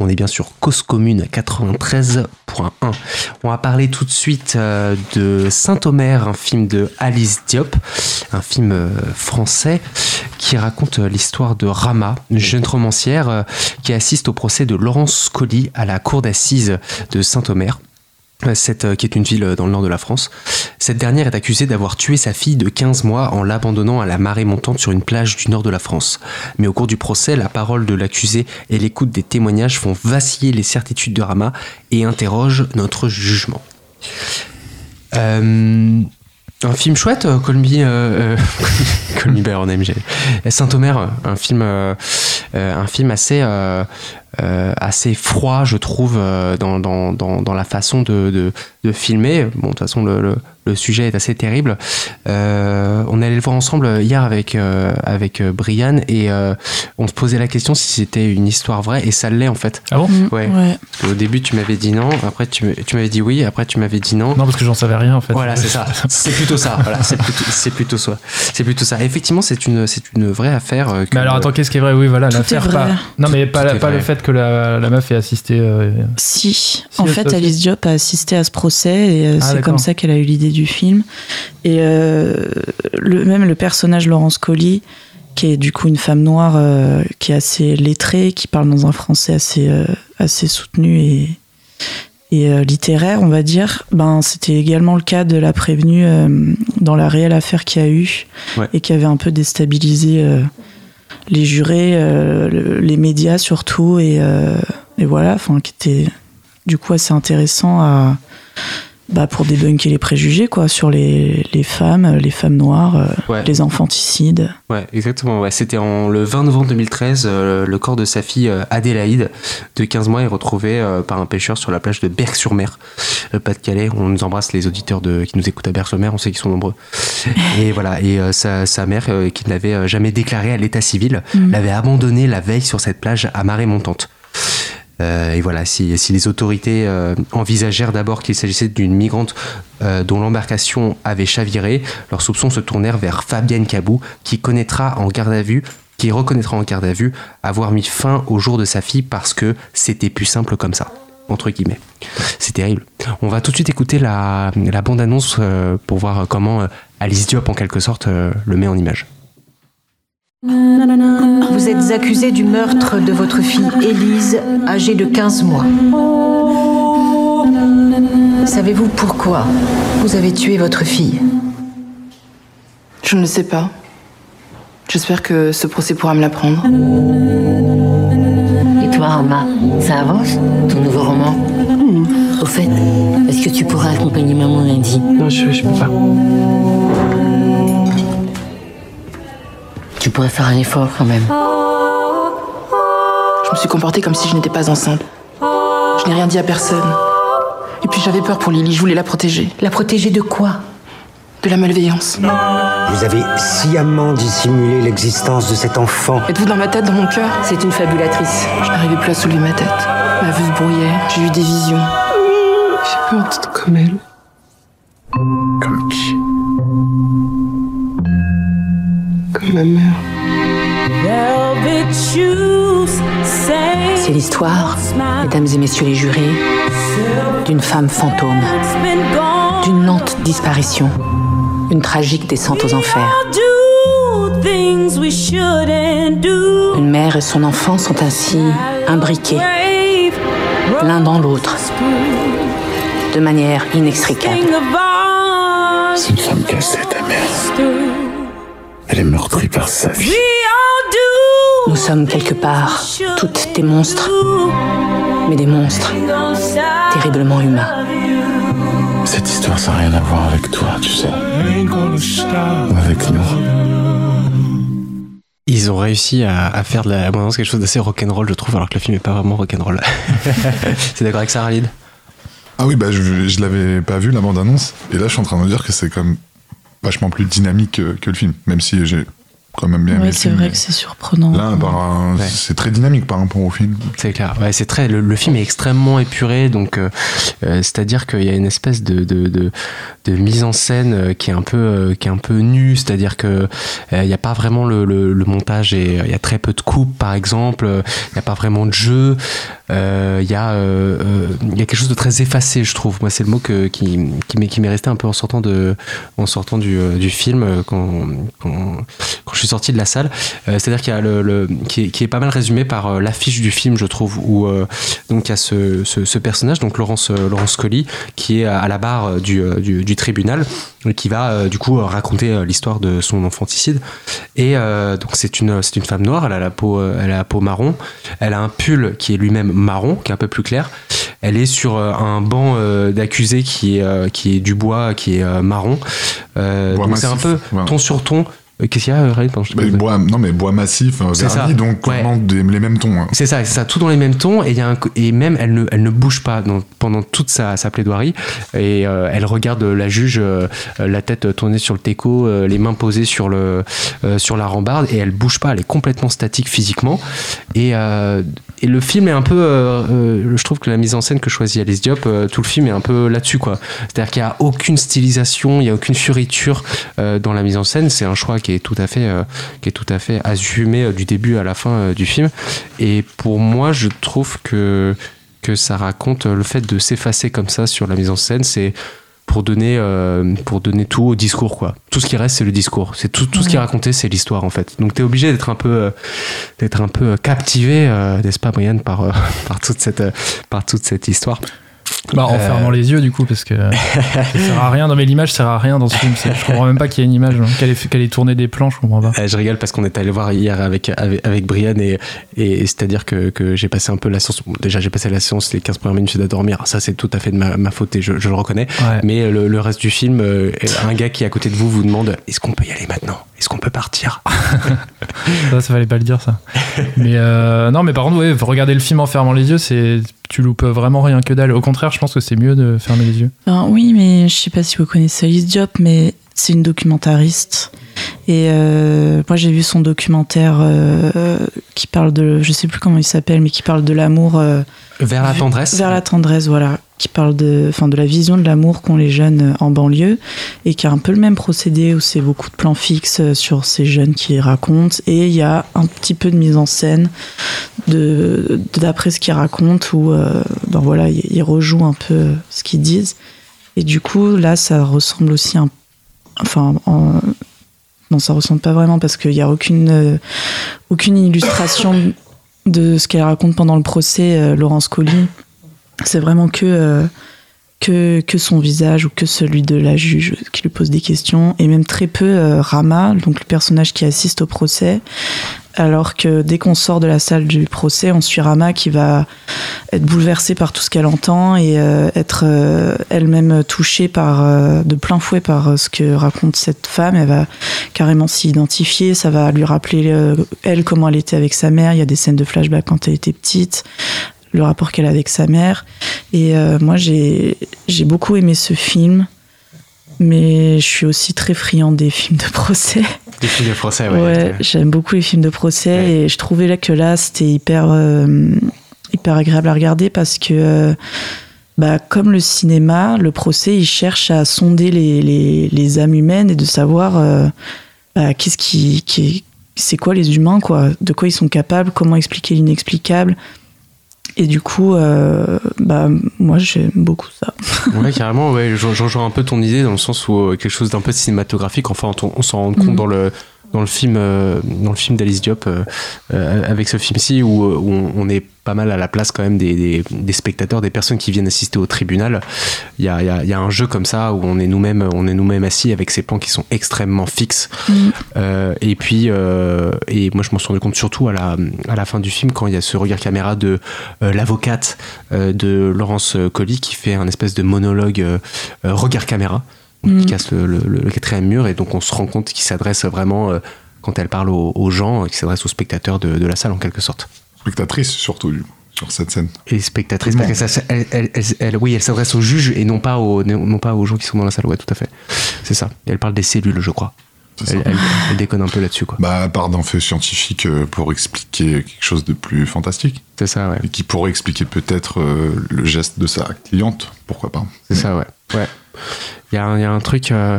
On est bien sur Cause Commune 93.1. On va parler tout de suite euh, de Saint-Omer, un film de Alice Diop, un film français qui raconte l'histoire de Rama, une jeune romancière qui assiste au procès de Laurence Colli à la cour d'assises de Saint-Omer. Cette, euh, qui est une ville euh, dans le nord de la France. Cette dernière est accusée d'avoir tué sa fille de 15 mois en l'abandonnant à la marée montante sur une plage du nord de la France. Mais au cours du procès, la parole de l'accusé et l'écoute des témoignages font vaciller les certitudes de Rama et interrogent notre jugement. Euh, un film chouette, euh, Call Me, euh, euh, Saint-Omer, un film, euh, euh, un film assez, euh, euh, assez froid, je trouve, euh, dans, dans, dans, la façon de, de, filmer. Bon, de toute façon, le, le sujet est assez terrible. Euh, on allait le voir ensemble hier avec, euh, avec euh, Brian et euh, on se posait la question si c'était une histoire vraie et ça l'est en fait. Ah bon Ouais. Ouais. Qu'au début, tu m'avais dit non, après tu m'avais dit oui, après tu m'avais dit non. Non, parce que j'en savais rien en fait. Voilà, c'est ça. C'est plutôt ça. Voilà, c'est plutôt, c'est plutôt ça. C'est plutôt ça. Effectivement, c'est une, c'est une vraie affaire. que- Mais alors attends, qu'est-ce qui est vrai? Oui, voilà, l'affaire pas. Non, mais pas, le fait que la, la meuf ait assisté. euh, Si, en fait, Alice Diop a assisté à ce procès et euh, Ah, c'est comme ça qu'elle a eu l'idée du film. Et euh, le, même le personnage Laurence Colli, qui est du coup une femme noire euh, qui est assez lettrée, qui parle dans un français assez, euh, assez soutenu et, et euh, littéraire, on va dire, ben, c'était également le cas de la prévenue dans la réelle affaire qu'il y a eu Ouais. et qui avait un peu déstabilisé les jurés, le- les médias surtout, et, et voilà, enfin, qui était du coup assez intéressant à, bah, pour débunker les préjugés quoi, sur les, les femmes, les femmes noires, euh, Ouais. les infanticides. Ouais, exactement. Ouais. C'était en le 20 novembre 2013. euh, le corps de sa fille euh, Adélaïde, de 15 mois, est retrouvé euh, par un pêcheur sur la plage de Berck-sur-Mer, euh, Pas-de-Calais. On nous embrasse les auditeurs de, qui nous écoutent à Berck-sur-Mer. On sait qu'ils sont nombreux. et voilà. Et euh, sa, sa mère, euh, qui ne l'avait euh, jamais déclaré à l'état civil, Mm. l'avait abandonné la veille sur cette plage à marée montante. Euh, et voilà, si, les autorités euh, envisagèrent d'abord qu'il s'agissait d'une migrante euh, dont l'embarcation avait chaviré, leurs soupçons se tournèrent vers Fabienne Cabou, qui connaîtra en garde à vue, qui reconnaîtra en garde à vue avoir mis fin au jour de sa fille parce que c'était plus simple comme ça. Entre guillemets. C'est terrible. On va tout de suite écouter la, bande-annonce pour voir comment Alice Diop, en quelque sorte, le met en image. Vous êtes accusé du meurtre de votre fille Élise, âgée de 15 mois. Savez-vous pourquoi vous avez tué votre fille? Je ne sais pas. J'espère que ce procès pourra me l'apprendre. Et toi, Rama, ça avance Ton nouveau roman? Au fait, est-ce que tu pourras accompagner maman lundi? Non, je, je peux pas. Tu pourrais faire un effort quand même. Je me suis comportée comme si je n'étais pas enceinte. Je n'ai rien dit à personne. Et puis j'avais peur pour Lily, je voulais la protéger. La protéger de quoi? De la malveillance. Vous avez sciemment dissimulé l'existence de cet enfant. Êtes-vous dans ma tête, dans mon cœur? C'est une fabulatrice. Je n'arrivais plus à soulever ma tête. Ma vue se brouillait, j'ai eu des visions. J'ai peur d'être comme elle. Comme qui ma mère. C'est l'histoire, mesdames et messieurs les jurés, d'une femme fantôme, d'une lente disparition, une tragique descente aux enfers. Une mère et son enfant sont ainsi imbriqués, l'un dans l'autre, de manière inextricable. C'est une femme cassée, ta mère. Elle est meurtrie par sa vie. Nous sommes quelque part toutes des monstres, mais des monstres terriblement humains. Cette histoire, ça n'a rien à voir avec toi, tu sais. Ou avec nous. Ils ont réussi à, à faire de la bande-annonce quelque chose d'assez rock'n'roll, je trouve, alors que le film est pas vraiment rock'n'roll. C'est d'accord avec ça, Khalid Ah oui, bah je, je l'avais pas vu la bande-annonce. Et là, je suis en train de me dire que c'est même vachement plus dynamique que, le film. Même si j'ai quand même bien Ouais, c'est film, vrai que c'est surprenant. Là, Ouais. c'est très dynamique par rapport au film. C'est clair. Ouais, c'est très. Le, le film est extrêmement épuré, donc euh, euh, c'est-à-dire qu'il y a une espèce de, de, de, de mise en scène euh, qui est un peu euh, qui est un peu nue, c'est-à-dire que euh, il n'y a pas vraiment le, le, le montage et il y a très peu de coupes, par exemple. Il n'y a pas vraiment de jeu. Euh, Il y a il y a quelque chose de très effacé, je trouve. Moi, c'est le mot que, qui qui m'est resté un peu en sortant de en sortant du, du film quand, quand quand je suis sorti de la salle. Euh, C'est-à-dire qu'il y a le, le- qui, est, qui est pas mal résumé par euh, l'affiche du film, je trouve, où euh, donc il y a ce, ce, ce personnage, donc Laurence Laurence Colli, qui est à la barre du, du, du tribunal et qui va du coup raconter l'histoire de son infanticide. Et donc c'est une c'est une femme noire, elle a la peau elle a la peau marron, elle a un pull qui est lui-même marron, qui est un peu plus clair. Elle est sur un banc d'accusés qui est qui est du bois, qui est marron. Euh, donc c'est un peu ton sur ton. Euh, Qu'est-ce qu'il y a, pose- bois, non, mais bois massif, euh, C'est verni, ça. donc Ouais. des- les mêmes tons. hein. C'est ça, c'est ça, tout dans les mêmes tons et, y a un et même elle ne, elle ne bouge pas pendant toute sa, sa plaidoirie et euh, elle regarde la juge euh, la tête tournée sur le teco, euh, les mains posées sur, le, sur la rambarde et elle bouge pas, elle est complètement statique physiquement et, et le film est un peu, je trouve que la mise en scène que choisit Alice Diop, tout le film est un peu là-dessus quoi. C'est-à-dire qu'il n'y a aucune stylisation, il n'y a aucune fioriture euh, dans la mise en scène, c'est un choix qui est tout à fait, euh, qui est tout à fait assumé euh, du début à la fin euh, du film. Et pour moi, je trouve que, que ça raconte le fait de s'effacer comme ça sur la mise en scène, c'est pour donner, euh, pour donner tout au discours. Quoi. Tout ce qui reste, c'est le discours. C'est tout, tout ce qui est raconté, c'est l'histoire en fait. Donc tu es obligé d'être un peu, euh, d'être un peu captivé, euh, n'est-ce pas, Brian, par, par, toute cette, par toute cette histoire. Bah, en Euh, fermant les yeux, du coup, parce que ça sert à rien. Non, mais l'image sert à rien dans ce film. Je comprends même pas qu'il y ait une image. hein. Qu'elle ait, qu'elle ait tourné des plans, je comprends pas. Euh, je rigole parce qu'on est allé voir hier avec, avec, avec Brian et, et, c'est-à-dire que, que j'ai passé un peu la séance. bon, déjà, j'ai passé la séance les 15 premières minutes à dormir. Ça, c'est tout à fait de ma, ma faute et je, je le reconnais. Ouais. Mais le, le reste du film, euh, un gars qui est à côté de vous vous demande est-ce qu'on peut y aller maintenant? Est-ce qu'on peut partir? Ça, ça fallait pas le dire, ça. Mais euh, non, mais par contre, ouais, regarder le film en fermant les yeux, c'est tu loupes vraiment rien que dalle. Au contraire, je pense que c'est mieux de fermer les yeux. Ben oui, mais je sais pas si vous connaissez Alice mais c'est une documentariste. Et euh, moi, j'ai vu son documentaire euh, qui parle de, je sais plus comment il s'appelle, mais qui parle de l'amour. euh, Vers la tendresse Vers la tendresse, voilà. Qui parle de, enfin, de la vision de l'amour qu'ont les jeunes en banlieue et qui a un peu le même procédé où c'est beaucoup de plans fixes sur ces jeunes qui racontent et il y a un petit peu de mise en scène de d'après ce qu'ils racontent où ben voilà ils rejouent un peu ce qu'ils disent et du coup là ça ressemble aussi un enfin en- non ça ressemble pas vraiment parce qu'il y a aucune euh, aucune illustration de ce qu'elle raconte pendant le procès euh, Laurence Colli. C'est vraiment que euh, que, son visage ou que celui de la juge qui lui pose des questions et même très peu euh, Rama donc le personnage qui assiste au procès alors que dès qu'on sort de la salle du procès, on suit Rama qui va être bouleversée par tout ce qu'elle entend et euh, être euh, elle-même touchée par, de plein fouet par ce que raconte cette femme. Elle va carrément s'y identifier, ça va lui rappeler, elle, comment elle était avec sa mère. Il y a des scènes de flashback quand elle était petite, le rapport qu'elle a avec sa mère. Et moi, j'ai j'ai beaucoup aimé ce film. Mais je suis aussi très friand des films de procès. Des films de procès, ouais. Ouais, j'aime beaucoup les films de procès et je trouvais là que là c'était hyper euh, hyper agréable à regarder parce que euh, bah, comme le cinéma, le procès il cherche à sonder les, les, les âmes humaines et de savoir euh, bah, qu'est-ce qui, qui c'est quoi les humains quoi, de quoi ils sont capables, comment expliquer l'inexplicable? Et du coup, euh, bah, moi j'aime beaucoup ça. Ouais, carrément, ouais, je, je rejoins un peu ton idée dans le sens où euh, quelque chose d'un peu cinématographique, enfin, on, on s'en rend compte Mhm. dans le dans le film euh, dans le film d'Alice Diop euh, euh, avec ce film-ci où, où on, on est pas mal à la place quand même des, des, des spectateurs, des personnes qui viennent assister au tribunal. Il y a, il y a, il y a un jeu comme ça où on est nous-mêmes on est nous-mêmes assis avec ces plans qui sont extrêmement fixes. Euh, et puis, et moi je m'en suis rendu compte surtout à la, à la fin du film quand il y a ce regard caméra de l'avocate de Laurence Colli qui fait un espèce de monologue regard caméra qui Mhm. casse le, le- le quatrième mur et donc on se rend compte qu'il s'adresse vraiment euh, quand elle parle aux, aux gens, qu'il s'adresse aux spectateurs de, de la salle en quelque sorte. Spectatrice, surtout, sur cette scène. Et spectatrice, parce que ça- elle, elle- elle- elle- oui, elle s'adresse aux juges et non pas aux, non pas aux gens qui sont dans la salle. Ouais, tout à fait. C'est ça. Et elle parle des cellules, je crois. C'est ça. Elle, elle- elle déconne un peu là-dessus, quoi. Bah, part d'un fait scientifique euh, pour expliquer quelque chose de plus fantastique. C'est ça, ouais. Et qui pourrait expliquer peut-être euh, le geste de sa cliente, pourquoi pas. C'est ça, ouais. Ouais. Il y, a un- a truc. euh,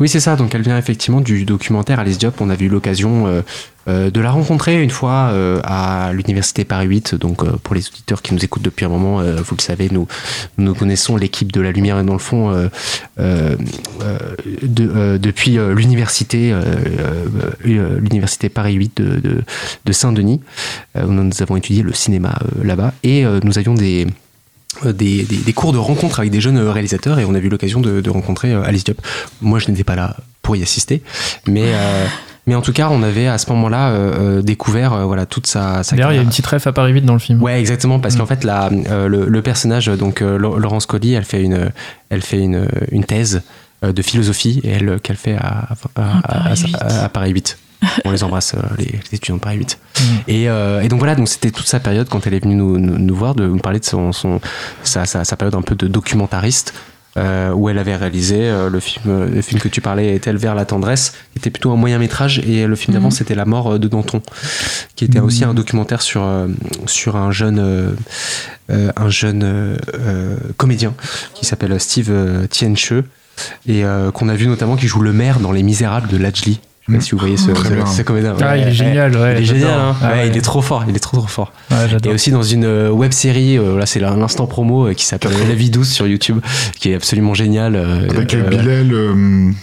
Oui, c'est ça. Donc, elle vient effectivement du documentaire Alice Diop. On avait eu l'occasion euh, euh, de la rencontrer une fois à l'université Paris 8. Donc, pour les auditeurs qui nous écoutent depuis un moment, vous le savez, nous, nous connaissons l'équipe de la lumière et dans le fond de- depuis l'université, l'université Paris 8 de, de- de Saint-Denis, nous avons étudié le cinéma là-bas. Et nous avions des des, des- des cours de rencontre avec des jeunes euh, réalisateurs et on a eu l'occasion de, de rencontrer euh, Alice Diop. Moi, je n'étais pas là pour y assister, mais, euh, mais en tout cas, on avait à ce moment-là euh, euh, découvert euh, voilà, toute sa, sa D'ailleurs, il y a carrière. une petite ref à Paris 8 dans le film. Ouais, exactement, parce Mm. qu'en fait, la, euh, le, le personnage, donc euh, Lau- Laurence Colli, elle fait une, elle fait une, une thèse euh, de philosophie et elle qu'elle fait à, à, à- Paris à- 8. à Paris 8. On les embrasse, euh, les, les étudiants de Paris 8. Mm. Et, euh, et donc voilà, donc c'était toute sa période quand elle est venue nous, nous, nous voir, de nous parler de son, son, sa, sa, sa période un peu de documentariste. euh, où elle avait réalisé euh, le film euh, le film que tu parlais était vers la tendresse qui était plutôt un moyen métrage et le film d'avant Mhm. c'était la mort de Danton qui était aussi un documentaire sur sur un jeune un jeune comédien qui s'appelle Steve Tienche et euh, qu'on a vu notamment qui joue le maire dans Les Misérables de Lajli. Je sais pas si vous voyez ce, ce- comédien. Ah, Ouais, il est génial, ouais. Il est génial, hein. Ah Ouais, ouais. il est trop fort, il est trop trop fort. Ouais, Et aussi dans une euh, web série, euh, là c'est l'instant promo euh, qui s'appelle La vie douce sur YouTube, qui est absolument génial. euh, Avec euh, Bilal.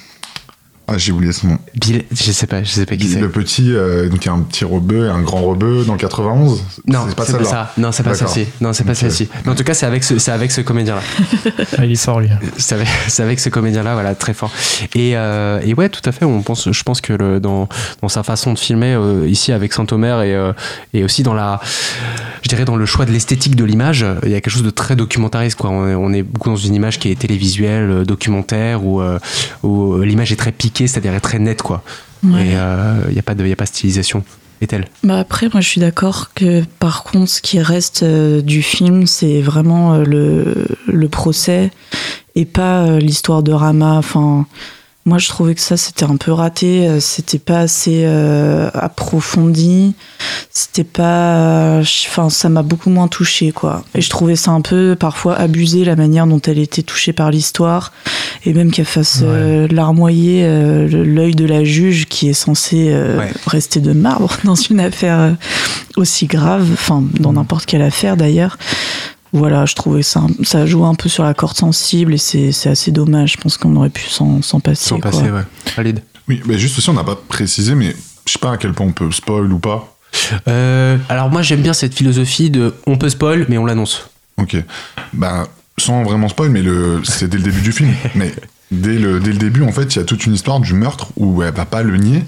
Ah, j'ai oublié ce nom. Bill- je sais pas, je sais pas qui c'est. Le petit, euh, donc il y a un petit rebeu et un grand rebeu dans le 91. Non, c'est pas pas ça. Non, c'est pas celle-ci. Non, c'est pas Ok. celle-ci. Mais en tout cas, c'est avec ce, c'est avec ce comédien-là. Ah, il est fort, lui. C'est avec, c'est avec ce comédien-là, voilà, très fort. Et, euh, et ouais, tout à fait. On pense, je pense que le, dans, dans sa façon de filmer euh, ici avec Saint-Omer et, euh, et aussi dans la, je dirais dans le choix de l'esthétique de l'image, il y a quelque chose de très documentariste. Quoi. On, est, on est beaucoup dans une image qui est télévisuelle, euh, documentaire, où, euh, où l'image est très piquée, c'est-à-dire est très nette, quoi. Ouais. Et euh, il n'y a pas de, il y a pas de stylisation. Est-elle Bah après, moi je suis d'accord que par contre, ce qui reste euh, du film, c'est vraiment euh, le, le procès et pas euh, l'histoire de Rama. Enfin, moi je trouvais que ça c'était un peu raté, euh, c'était pas assez euh, approfondi, c'était pas. Enfin, ça m'a beaucoup moins touché quoi. Et je trouvais ça un peu parfois abusé la manière dont elle était touchée par l'histoire et même qu'elle fasse euh, larmoyer euh, l'œil de la juge qui est censé euh, Ouais. rester de marbre dans une affaire euh, aussi grave, enfin dans n'importe quelle affaire d'ailleurs. Voilà, je trouvais ça, ça joue un peu sur la corde sensible et c'est c'est assez dommage. Je pense qu'on aurait pu s'en s'en passer. Sans quoi. passer, ouais. Khalid Oui, mais juste aussi, on n'a pas précisé, mais je sais pas à quel point on peut spoil ou pas. Euh, alors moi j'aime bien cette philosophie de on peut spoil mais on l'annonce. Ok. Bah, sans vraiment spoil, mais le, c'est dès le début du film. Mais dès le, dès le début, en fait, il y a toute une histoire du meurtre où elle va pas le nier,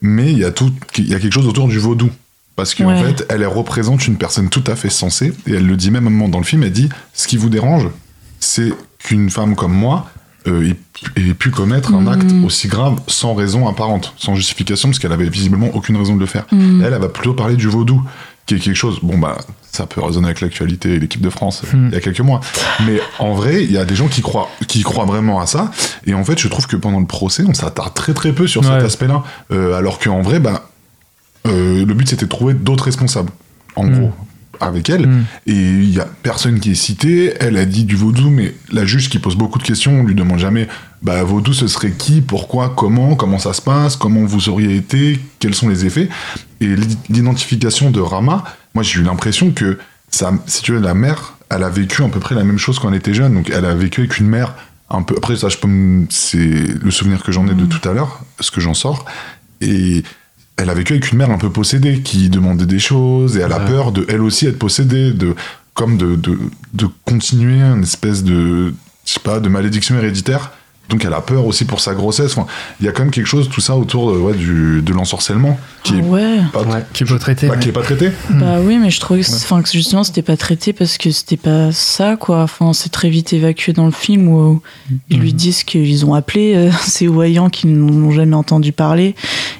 mais il y a tout, il y a quelque chose autour du vaudou. Parce qu'en Ouais. fait, elle représente une personne tout à fait sensée, et elle le dit même un moment dans le film, elle dit, ce qui vous dérange, c'est qu'une femme comme moi euh, ait, ait pu commettre un acte aussi grave sans raison apparente, sans justification, parce qu'elle avait visiblement aucune raison de le faire. Mhm. Elle, elle va plutôt parler du vaudou, qui est quelque chose, bon bah, ça peut résonner avec l'actualité et l'équipe de France euh, Mhm. il y a quelques mois. Mais en vrai, il y a des gens qui croient, qui croient vraiment à ça. Et en fait, je trouve que pendant le procès, on s'attarde très très peu sur cet aspect-là. Euh, alors qu'en vrai, bah, euh, le but c'était de trouver d'autres responsables. En Mhm. gros, avec elle. Mm. Et il y a personne qui est cité. Elle a dit du vaudou, mais la juge qui pose beaucoup de questions, on lui demande jamais, bah, vaudou, ce serait qui, pourquoi, comment, comment ça se passe, comment vous auriez été, quels sont les effets. Et l'i- l'identification de Rama, moi, j'ai eu l'impression que, ça, si tu veux, la mère, elle a vécu à peu près la même chose quand elle était jeune. Donc, elle a vécu avec une mère un peu. Après, ça, je peux c'est le souvenir que j'en ai de tout à l'heure, ce que j'en sors. Et elle a vécu avec une mère un peu possédée qui demandait des choses et elle a Ouais. peur de elle aussi être possédée de comme de, de, de continuer une espèce de je sais pas de malédiction héréditaire donc elle a peur aussi pour sa grossesse enfin il y a quand même quelque chose tout ça autour de, ouais, du, de l'ensorcellement qui Ah est ouais. pas Ouais. Qui peut traiter. bah, qui est pas traité Bah oui, mais je trouvais que, enfin, que justement c'était pas traité parce que c'était pas ça, quoi. Enfin, c'est très vite évacué dans le film où ils lui disent qu'ils ont appelé euh, ces voyants qui n'ont jamais entendu parler.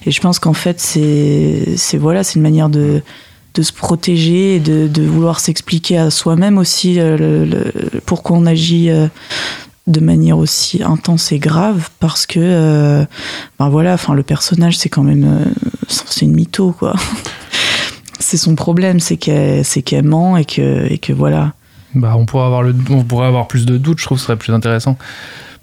Et je pense qu'en fait, c'est, c'est voilà, c'est une manière de de se protéger et de, de vouloir s'expliquer à soi-même aussi euh, le, le- pourquoi on agit euh, de manière aussi intense et grave parce que euh, ben voilà enfin le personnage c'est quand même euh, c'est une mytho quoi c'est son problème c'est qu'elle c'est qu'elle ment et que et que voilà Bah, on pourrait avoir le, on pourrait avoir plus de doutes. Je trouve ce serait plus intéressant.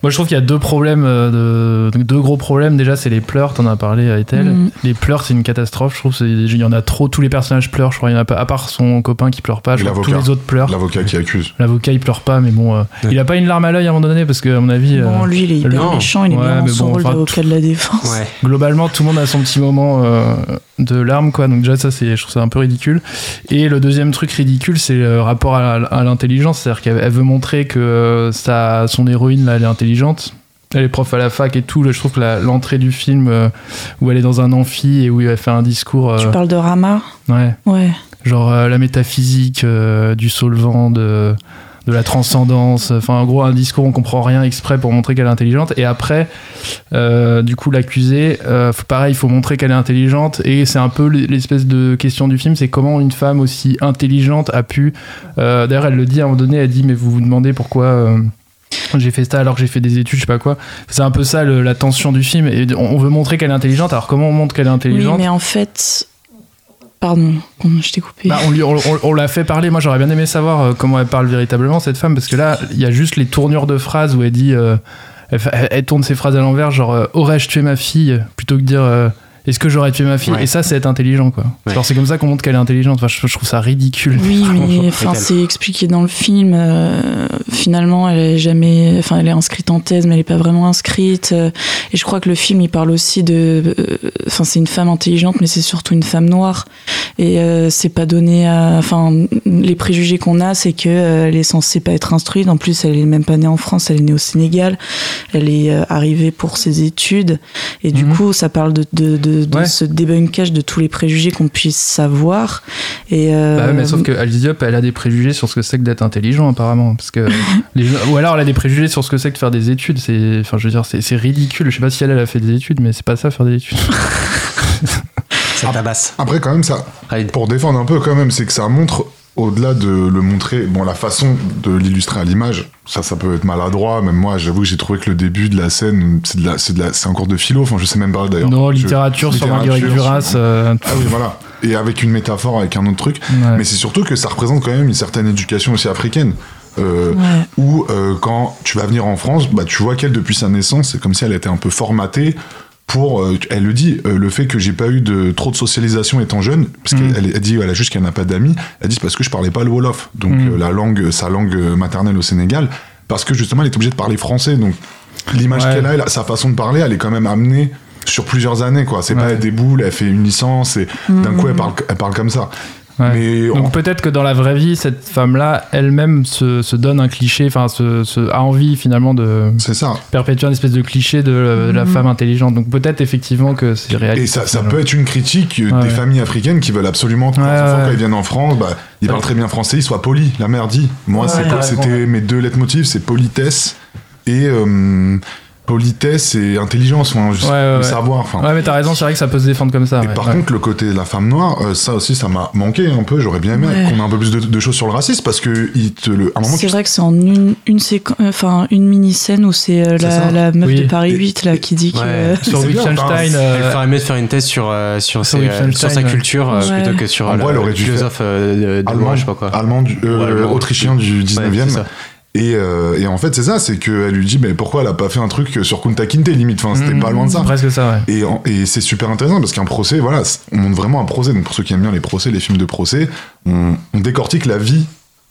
Moi, je trouve qu'il y a deux problèmes, euh, de, deux gros problèmes. Déjà, c'est les pleurs. T'en as parlé, Ethel. Mhm. Les pleurs, c'est une catastrophe. Je trouve il y en a trop. Tous les personnages pleurent. Je crois il y en a pas, à part son copain qui pleure pas. Je Et crois que tous les autres pleurent. L'avocat qui accuse. L'avocat, il pleure pas, mais bon, euh, il a pas une larme à l'œil à un moment donné parce que, à mon avis. bon euh, lui il est hyper non. méchant il est Ouais, bien dans son bon, rôle enfin, d'avocat de la défense Ouais. globalement tout le monde a son petit moment euh, de larmes quoi donc déjà ça c'est je trouve ça un peu ridicule et le deuxième truc ridicule c'est le rapport à, à l'intelligence c'est à dire qu'elle elle veut montrer que sa, son héroïne là elle est intelligente elle est prof à la fac et tout. Je trouve que l'entrée du film euh, où elle est dans un amphi et où elle fait un discours euh, tu parles de Rama ouais. Ouais. Genre euh, la métaphysique euh, du solvant de de la transcendance. Enfin en gros un discours on comprend rien exprès pour montrer qu'elle est intelligente. Et après du coup l'accusée faut- pareil il faut montrer qu'elle est intelligente. Et c'est un peu l'espèce de question du film c'est comment une femme aussi intelligente a pu d'ailleurs elle le dit à un moment donné elle dit mais vous vous demandez pourquoi j'ai fait ça alors que j'ai fait des études, je sais pas quoi. C'est un peu ça le- la tension du film. Et on veut montrer qu'elle est intelligente. Alors comment on montre qu'elle est oui intelligente mais en fait pardon je t'ai coupé bah, on, lui- on- on- on l'a fait parler. Moi, j'aurais bien aimé savoir euh, comment elle parle véritablement, cette femme, parce que là, il y a juste les tournures de phrases où elle dit. euh, elle, tourne ses phrases à l'envers, genre euh, aurais-je tué ma fille? plutôt que dire euh, est-ce que j'aurais tué ma fille Ouais. Et ça, c'est être intelligent, quoi. Ouais. Alors, c'est comme ça qu'on montre qu'elle est intelligente. Enfin, je, je trouve ça ridicule. Oui, mais enfin, c'est expliqué dans le film. euh, finalement, elle est jamais, enfin, elle est inscrite en thèse, mais elle est pas vraiment inscrite. euh, et je crois que le film, il parle aussi de, euh, enfin, c'est une femme intelligente, mais c'est surtout une femme noire. Et euh, c'est pas donné à, enfin, les préjugés qu'on a, c'est que euh, elle est censée pas être instruite. En plus, elle est même pas née en France, elle est née au Sénégal. Elle est euh, arrivée pour ses études. Et du Mhm. coup, ça parle de, de, de, de Ouais. ce débunkage de tous les préjugés qu'on puisse savoir. Et euh, Bah ouais, mais sauf que Alice Diop, elle a des préjugés sur ce que c'est que d'être intelligent, apparemment. Parce que les Ou alors elle a des préjugés sur ce que c'est que de faire des études. C'est, enfin, je veux dire, c'est, c'est ridicule. Je sais pas si elle, elle a fait des études, mais c'est pas ça faire des études. Ça tabasse. Après, quand même, ça, pour défendre un peu, quand même, c'est que ça montre, au-delà de le montrer, bon, la façon de l'illustrer à l'image, ça, ça peut être maladroit. Même moi, j'avoue que j'ai trouvé que le début de la scène, c'est de la, c'est de la, c'est un cours de philo. Enfin, je sais même pas d'ailleurs. non, Je- littérature sur littérature, Marguerite Duras. sur- euh, Ah oui, voilà. Et avec une métaphore, avec un autre truc. ouais. Mais c'est surtout que ça représente quand même une certaine éducation aussi africaine. Euh, ouais. où euh, quand tu vas venir en France, bah, tu vois qu'elle, depuis sa naissance, c'est comme si elle était un peu formatée pour, euh, elle le dit, euh, le fait que j'ai pas eu de trop de socialisation étant jeune, parce qu'elle elle dit, elle a juste qu'elle n'a pas d'amis, elle dit c'est parce que je parlais pas le Wolof, donc Mhm. euh, la langue, sa langue maternelle au Sénégal, parce que justement elle est obligée de parler français, donc l'image Ouais. qu'elle a, elle sa façon de parler, elle est quand même amenée sur plusieurs années, quoi. C'est pas elle déboule, elle fait une licence et d'un coup elle parle, elle parle comme ça. Ouais. Mais on- Donc peut-être que dans la vraie vie, cette femme-là, elle-même se, se donne un cliché, enfin, se, se- a envie finalement de ça. perpétuer une espèce de cliché de, de la Mhm. femme intelligente. Donc peut-être effectivement que c'est réaliste. Et ça, ça peut être une critique euh, Ouais. des familles africaines qui veulent absolument que leurs Ouais, quand ils viennent en France, bah, ils parlent très bien français, ils soient polis. La mère dit. Moi, c'était mes deux leitmotivs, c'est politesse et euh, politesse et intelligence, enfin, juste Ouais, ouais, le ouais. savoir. Enfin. Ouais, mais t'as raison, c'est vrai que ça peut se défendre comme ça. Et ouais. par Ouais. contre, le côté de la femme noire, euh, ça aussi, ça m'a manqué un peu. J'aurais bien aimé Ouais. qu'on ait un peu plus de, de choses sur le racisme parce que il te le. À un moment, C'est tu- vrai que c'est en une, une séquence, enfin une mini scène où c'est euh, la, meuf Oui. de Paris Et- 8 là qui dit que Ouais. Sur Wittgenstein, enfin, euh, Elle ferait mieux de faire une thèse sur, euh, sur, Sur ses, euh, Wittgenstein, sur sa ouais. culture euh, plutôt que sur euh, le aurait dû philosophe euh, allemand, je sais pas quoi. allemand euh, autrichien du Ouais, 19e. Et, euh, et en fait, c'est ça, c'est qu'elle lui dit, mais pourquoi elle a pas fait un truc sur Kunta Kinte, limite? Enfin, c'était Mhm. pas loin de ça. Presque ça, ouais. Et, et c'est super intéressant parce qu'un procès, voilà, on montre vraiment un procès. Donc pour ceux qui aiment bien les procès, les films de procès, on, on décortique la vie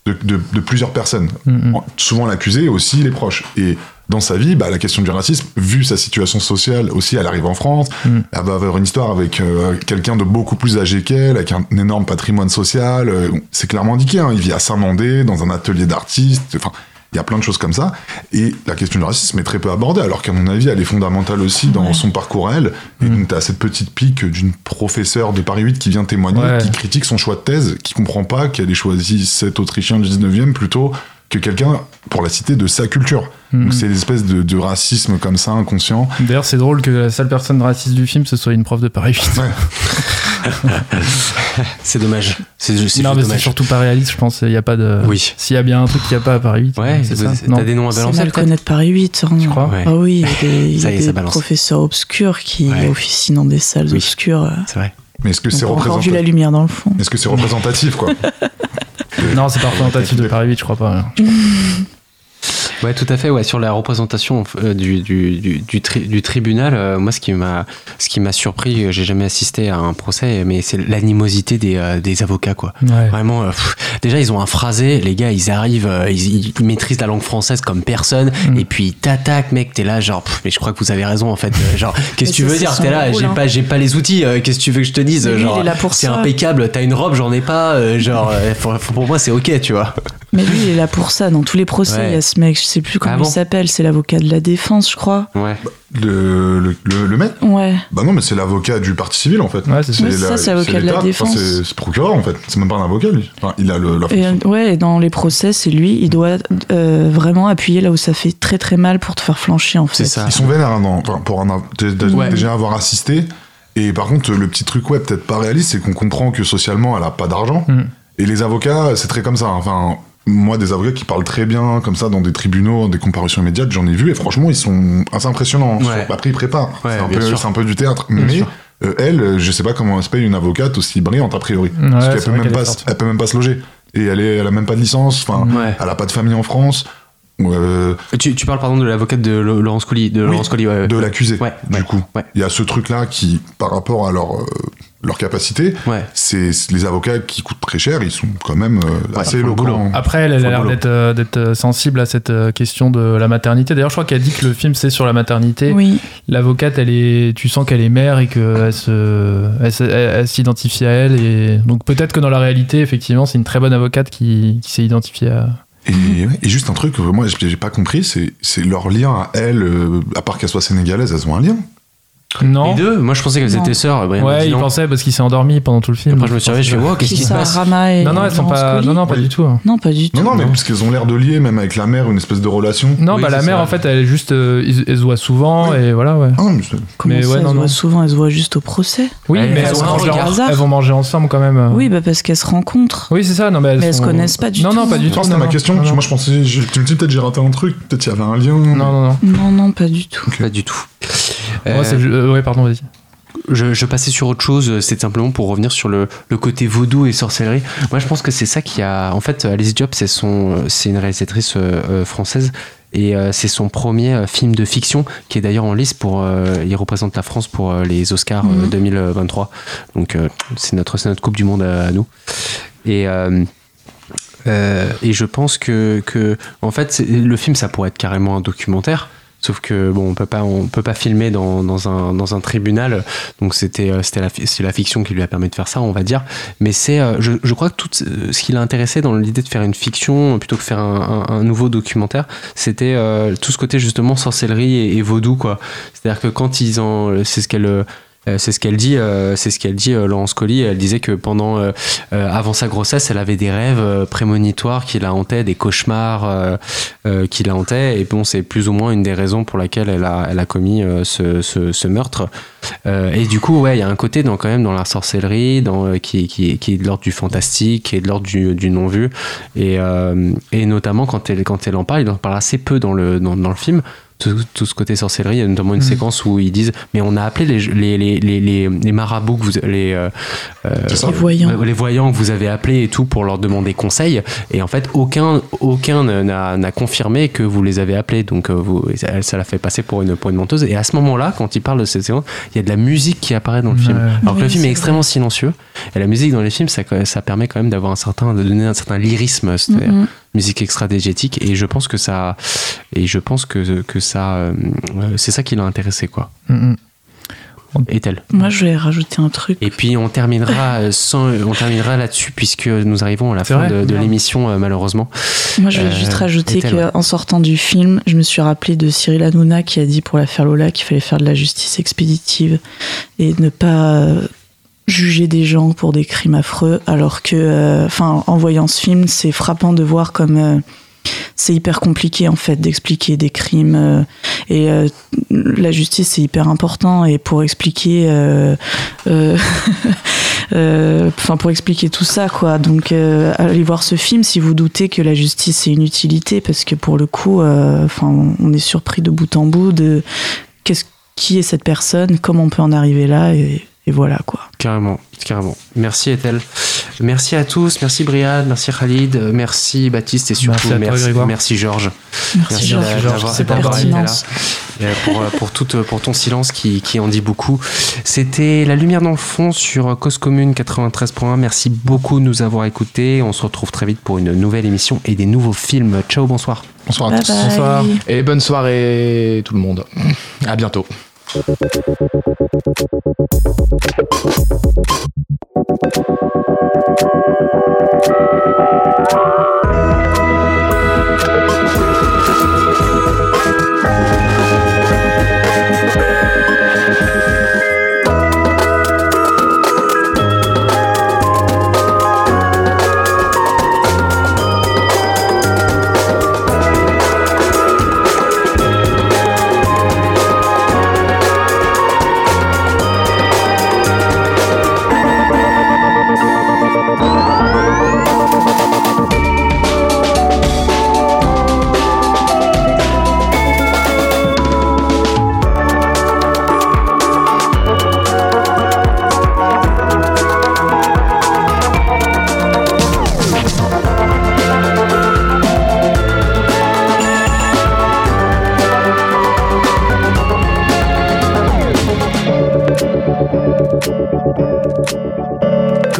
de, de- de plusieurs personnes. Mhm. En- Souvent l'accusé, aussi les proches. Et dans sa vie, bah, la question du racisme, vu sa situation sociale aussi, elle arrive en France, Mhm. elle va avoir une histoire avec euh, quelqu'un de beaucoup plus âgé qu'elle, avec un, énorme patrimoine social. euh, c'est clairement indiqué, hein, il vit à Saint-Mandé, dans un atelier d'artiste. Enfin, il y a plein de choses comme ça. Et la question du racisme est très peu abordée, alors qu'à mon avis, elle est fondamentale aussi dans Ouais. son parcours à elle. Et Mm. donc, t'as cette petite pique d'une professeure de Paris 8 qui vient témoigner, Ouais. qui critique son choix de thèse, qui comprend pas qu'elle ait choisi cet Autrichien du 19e plutôt que quelqu'un, pour la citer, de sa culture. Mhm. Donc, c'est l'espèce de, de racisme comme ça, inconscient. D'ailleurs, c'est drôle que la seule personne raciste du film, ce soit une prof de Paris 8. Ouais. c'est dommage. C'est c'est non, mais c'est dommage. surtout pas réaliste, je pense. Il y a pas de. Oui. S'il y a bien un truc qu'il n'y a pas à Paris 8. Ouais, c'est ça. t'as des noms à C'est balancer mal peut-être connaître Paris 8. hein. Tu crois Ouais. Ah oui, il y a des, y a professeurs obscurs qui Ouais. officient dans des salles Oui. obscures. C'est vrai. Mais est-ce que c'est On a la représentatif lumière dans le fond. Est-ce que c'est représentatif, quoi Non, c'est pas représentatif de Paris 8, je crois pas. Ouais, tout à fait. Ouais, sur la représentation euh, du, du, du, du, tri- du tribunal, euh, moi, ce qui m'a, ce qui m'a surpris, euh, j'ai jamais assisté à un procès, mais c'est l'animosité des, euh, des avocats, quoi. Ouais. Vraiment, euh, pff, déjà, ils ont un phrasé, les gars, ils arrivent, euh, ils, ils maîtrisent la langue française comme personne, Mm. et puis ils t'attaquent, mec, t'es là, genre, pff, mais je crois que vous avez raison, en fait. Euh, Genre, qu'est-ce que tu veux dire T'es là, j'ai hein. pas, j'ai pas les outils, euh, qu'est-ce que tu veux que je te dise Genre, il est là pour c'est impeccable, t'as une robe, j'en ai pas, euh, genre, euh, pour moi, c'est ok, tu vois. Mais lui, il est là pour ça. Dans tous les procès, Ouais. il y a ce mec, je sais plus comment Ah il s'appelle, c'est l'avocat de la défense, je crois. Ouais. le, le, le, le mec Ouais. Bah non, mais c'est l'avocat du parti civil, en fait. Ouais, c'est ça. C'est l'avocat de la. Enfin, défense. c'est procureur, en fait. C'est même pas un avocat, lui. Enfin, il a le, la Et, fonction. euh, ouais, et dans les procès, c'est lui, il doit euh, vraiment appuyer là où ça fait très très mal pour te faire flancher en fait. C'est ça. Ils sont vénères, hein, enfin, pour Ouais. déjà avoir assisté. Et par contre, le petit truc, ouais, peut-être pas réaliste, c'est qu'on comprend que socialement, elle a pas d'argent. Mm. Et les avocats, c'est très comme ça. Enfin, moi, des avocats qui parlent très bien, comme ça, dans des tribunaux, des comparutions immédiates, j'en ai vu, et franchement, ils sont assez impressionnants. Ouais. Après, ils préparent. Ouais, c'est un, bien peu- sûr. c'est un peu du théâtre. Bien mais sûr. euh, elle, euh, je sais pas comment elle se paye une avocate aussi brillante, a priori. Ouais, Parce qu'elle peut, même pas, elle peut même pas se loger. Et elle, est, elle a même pas de licence, enfin, Ouais. elle a pas de famille en France. Euh, Tu, tu parles pardon de l'avocate de Laurence Colli, de Oui, Laurence Colli, ouais, ouais. de l'accusé. Du ouais, coup, ouais. il y a ce truc-là qui, par rapport à leur, euh, leur capacité, Ouais. c'est les avocats qui coûtent très cher, ils sont quand même euh, assez éloquents. Après, elle, elle a l'air d'être euh, euh, sensible à cette euh, question de la maternité. D'ailleurs, je crois qu'elle dit que le film c'est sur la maternité. Oui. L'avocate, elle est, tu sens qu'elle est mère et qu'elle se, elle, se- elle- elle s'identifie à elle. Et donc peut-être que dans la réalité, effectivement, c'est une très bonne avocate qui, qui s'est identifiée à. Et, et juste un truc que moi j'ai j'ai pas compris, c'est leur lien à elles, euh, à part qu'elles soient sénégalaises, elles ont un lien. Non. Les deux Moi, je pensais qu'elles Non. étaient sœurs. Brian Ouais, il non. pensait parce qu'il s'est endormi pendant tout le film. Après, je me suis réveillé, je fais, wow, qu'est-ce Qui se passe? Rama et Non, non, elles sont pas. Non, non, pas Oui. du tout. hein. Non, pas du tout. Non, non, mais parce qu'elles ont l'air de lier, même avec la mère, une espèce de relation. Non, Oui, bah la mère, ça. en fait, elle est juste. euh, ils- elle se voit souvent Oui. et voilà, ouais. Ah, Comment Mais ça, ouais, elles non, se non. voient souvent, elles se voient juste au procès? Oui, mais elles elles, ont vont manger, elles ensemble quand même. Oui, bah parce qu'elles se rencontrent. Oui, c'est ça. Non, mais elles, elles se connaissent pas du non, tout. Non, pas du tout. c'était non, ma non. question. Non, non. Moi je pensais, je- tu me dis peut-être j'ai raté un truc, peut-être qu'il y avait un lien. Non, non, non. Non, non, pas du tout. Pas du tout. Ouais, Euh, c'est- euh, ouais, pardon, vas-y. je, je passais sur autre chose, c'est simplement pour revenir sur le, le côté vaudou et sorcellerie. Moi, je pense que c'est ça qui a. En fait, Alice Diop, c'est son, c'est une réalisatrice euh, euh, française. Et euh, c'est son premier euh, film de fiction qui est d'ailleurs en liste pour. euh, il représente la France pour euh, les Oscars euh, Mhm. 2023. Donc euh, c'est notre, c'est notre Coupe du Monde à, à nous. Et. euh, euh, et je pense que, que en fait, le film, ça pourrait être carrément un documentaire. Sauf que bon, on peut pas, on peut pas filmer dans, dans un, dans un tribunal. Donc c'était, euh, c'était la, c'est la fiction qui lui a permis de faire ça, on va dire. Mais c'est, euh, je, je crois que tout ce ce qui l'a intéressé dans l'idée de faire une fiction plutôt que faire un, nouveau documentaire, c'était euh, tout ce côté justement sorcellerie et, et vaudou quoi. C'est-à-dire que quand ils en, c'est ce qu'elle euh, c'est ce qu'elle dit, euh, c'est ce qu'elle dit, euh, Laurence Colli. Elle disait que pendant, euh, avant sa grossesse, elle avait des rêves prémonitoires qui la hantaient, des cauchemars qui la hantaient. Et bon, c'est plus ou moins une des raisons pour laquelle elle a, elle a commis ce, ce, ce meurtre. Et du coup, ouais, il y a un côté dans, quand même dans la sorcellerie, dans, qui, qui, qui est de l'ordre du fantastique, qui est de l'ordre du, du non-vu. Et, euh, et notamment, quand elle, quand elle en parle, il en parle assez peu dans le, dans, dans le film. Tout, tout ce côté sorcellerie, il y a notamment une Mhm. séquence où ils disent Mais on a appelé les, les, les, les, marabouts, que vous, les, euh, euh, voyants. euh, les voyants que vous avez appelés et tout pour leur demander conseil. Et en fait, aucun, aucun n'a confirmé que vous les avez appelés. Donc, vous, ça ça l'a fait passer pour une, pour une menteuse. Et à ce moment-là, quand il parle de cette séquence, il y a de la musique qui apparaît dans le film. Alors que le film est extrêmement silencieux. Et la musique dans les films, ça, ça permet quand même d'avoir un certain, de donner un certain lyrisme, c'est-à-dire Mhm. Musique extra-dégétique. Et je pense que ça, et je pense que, que ça, euh, c'est ça qui l'a intéressé, quoi. Mm, mm. Est-elle Moi, je vais rajouter un truc. et puis on terminera euh, sans, on terminera là-dessus puisque nous arrivons à la C'est fin vrai de, l'émission euh, malheureusement. Moi, je vais Euh, juste rajouter qu'en sortant du film, je me suis rappelé de Cyril Hanouna qui a dit pour l'affaire Lola qu'il fallait faire de la justice expéditive et ne pas euh, juger des gens pour des crimes affreux. Alors que, euh, enfin, en voyant ce film, c'est frappant de voir comme euh, c'est hyper compliqué en fait d'expliquer des crimes euh, et la justice c'est hyper important et pour expliquer enfin pour expliquer tout ça, quoi. Donc allez voir ce film si vous doutez que la justice est une utilité, parce que pour le coup, enfin on est surpris de bout en bout de qui est cette personne, comment on peut en arriver là, et voilà quoi. Carrément, carrément. Merci Ethel. Merci à tous, merci Briad, merci Khalid, euh, merci Baptiste et surtout Merci merci, Grégoire. merci Georges. Merci, Georges. euh, pour, euh, pour, toute- pour ton silence qui, qui en dit beaucoup. C'était La Lumière dans le fond sur Cause Commune 93.1. Merci beaucoup de nous avoir écoutés. On se retrouve très vite pour une nouvelle émission et des nouveaux films. Ciao, bonsoir. Bonsoir à Bye tous. bye. Bonsoir. Et bonne soirée tout le monde. À bientôt. Thank you.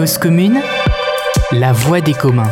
Commune, la voix des communs.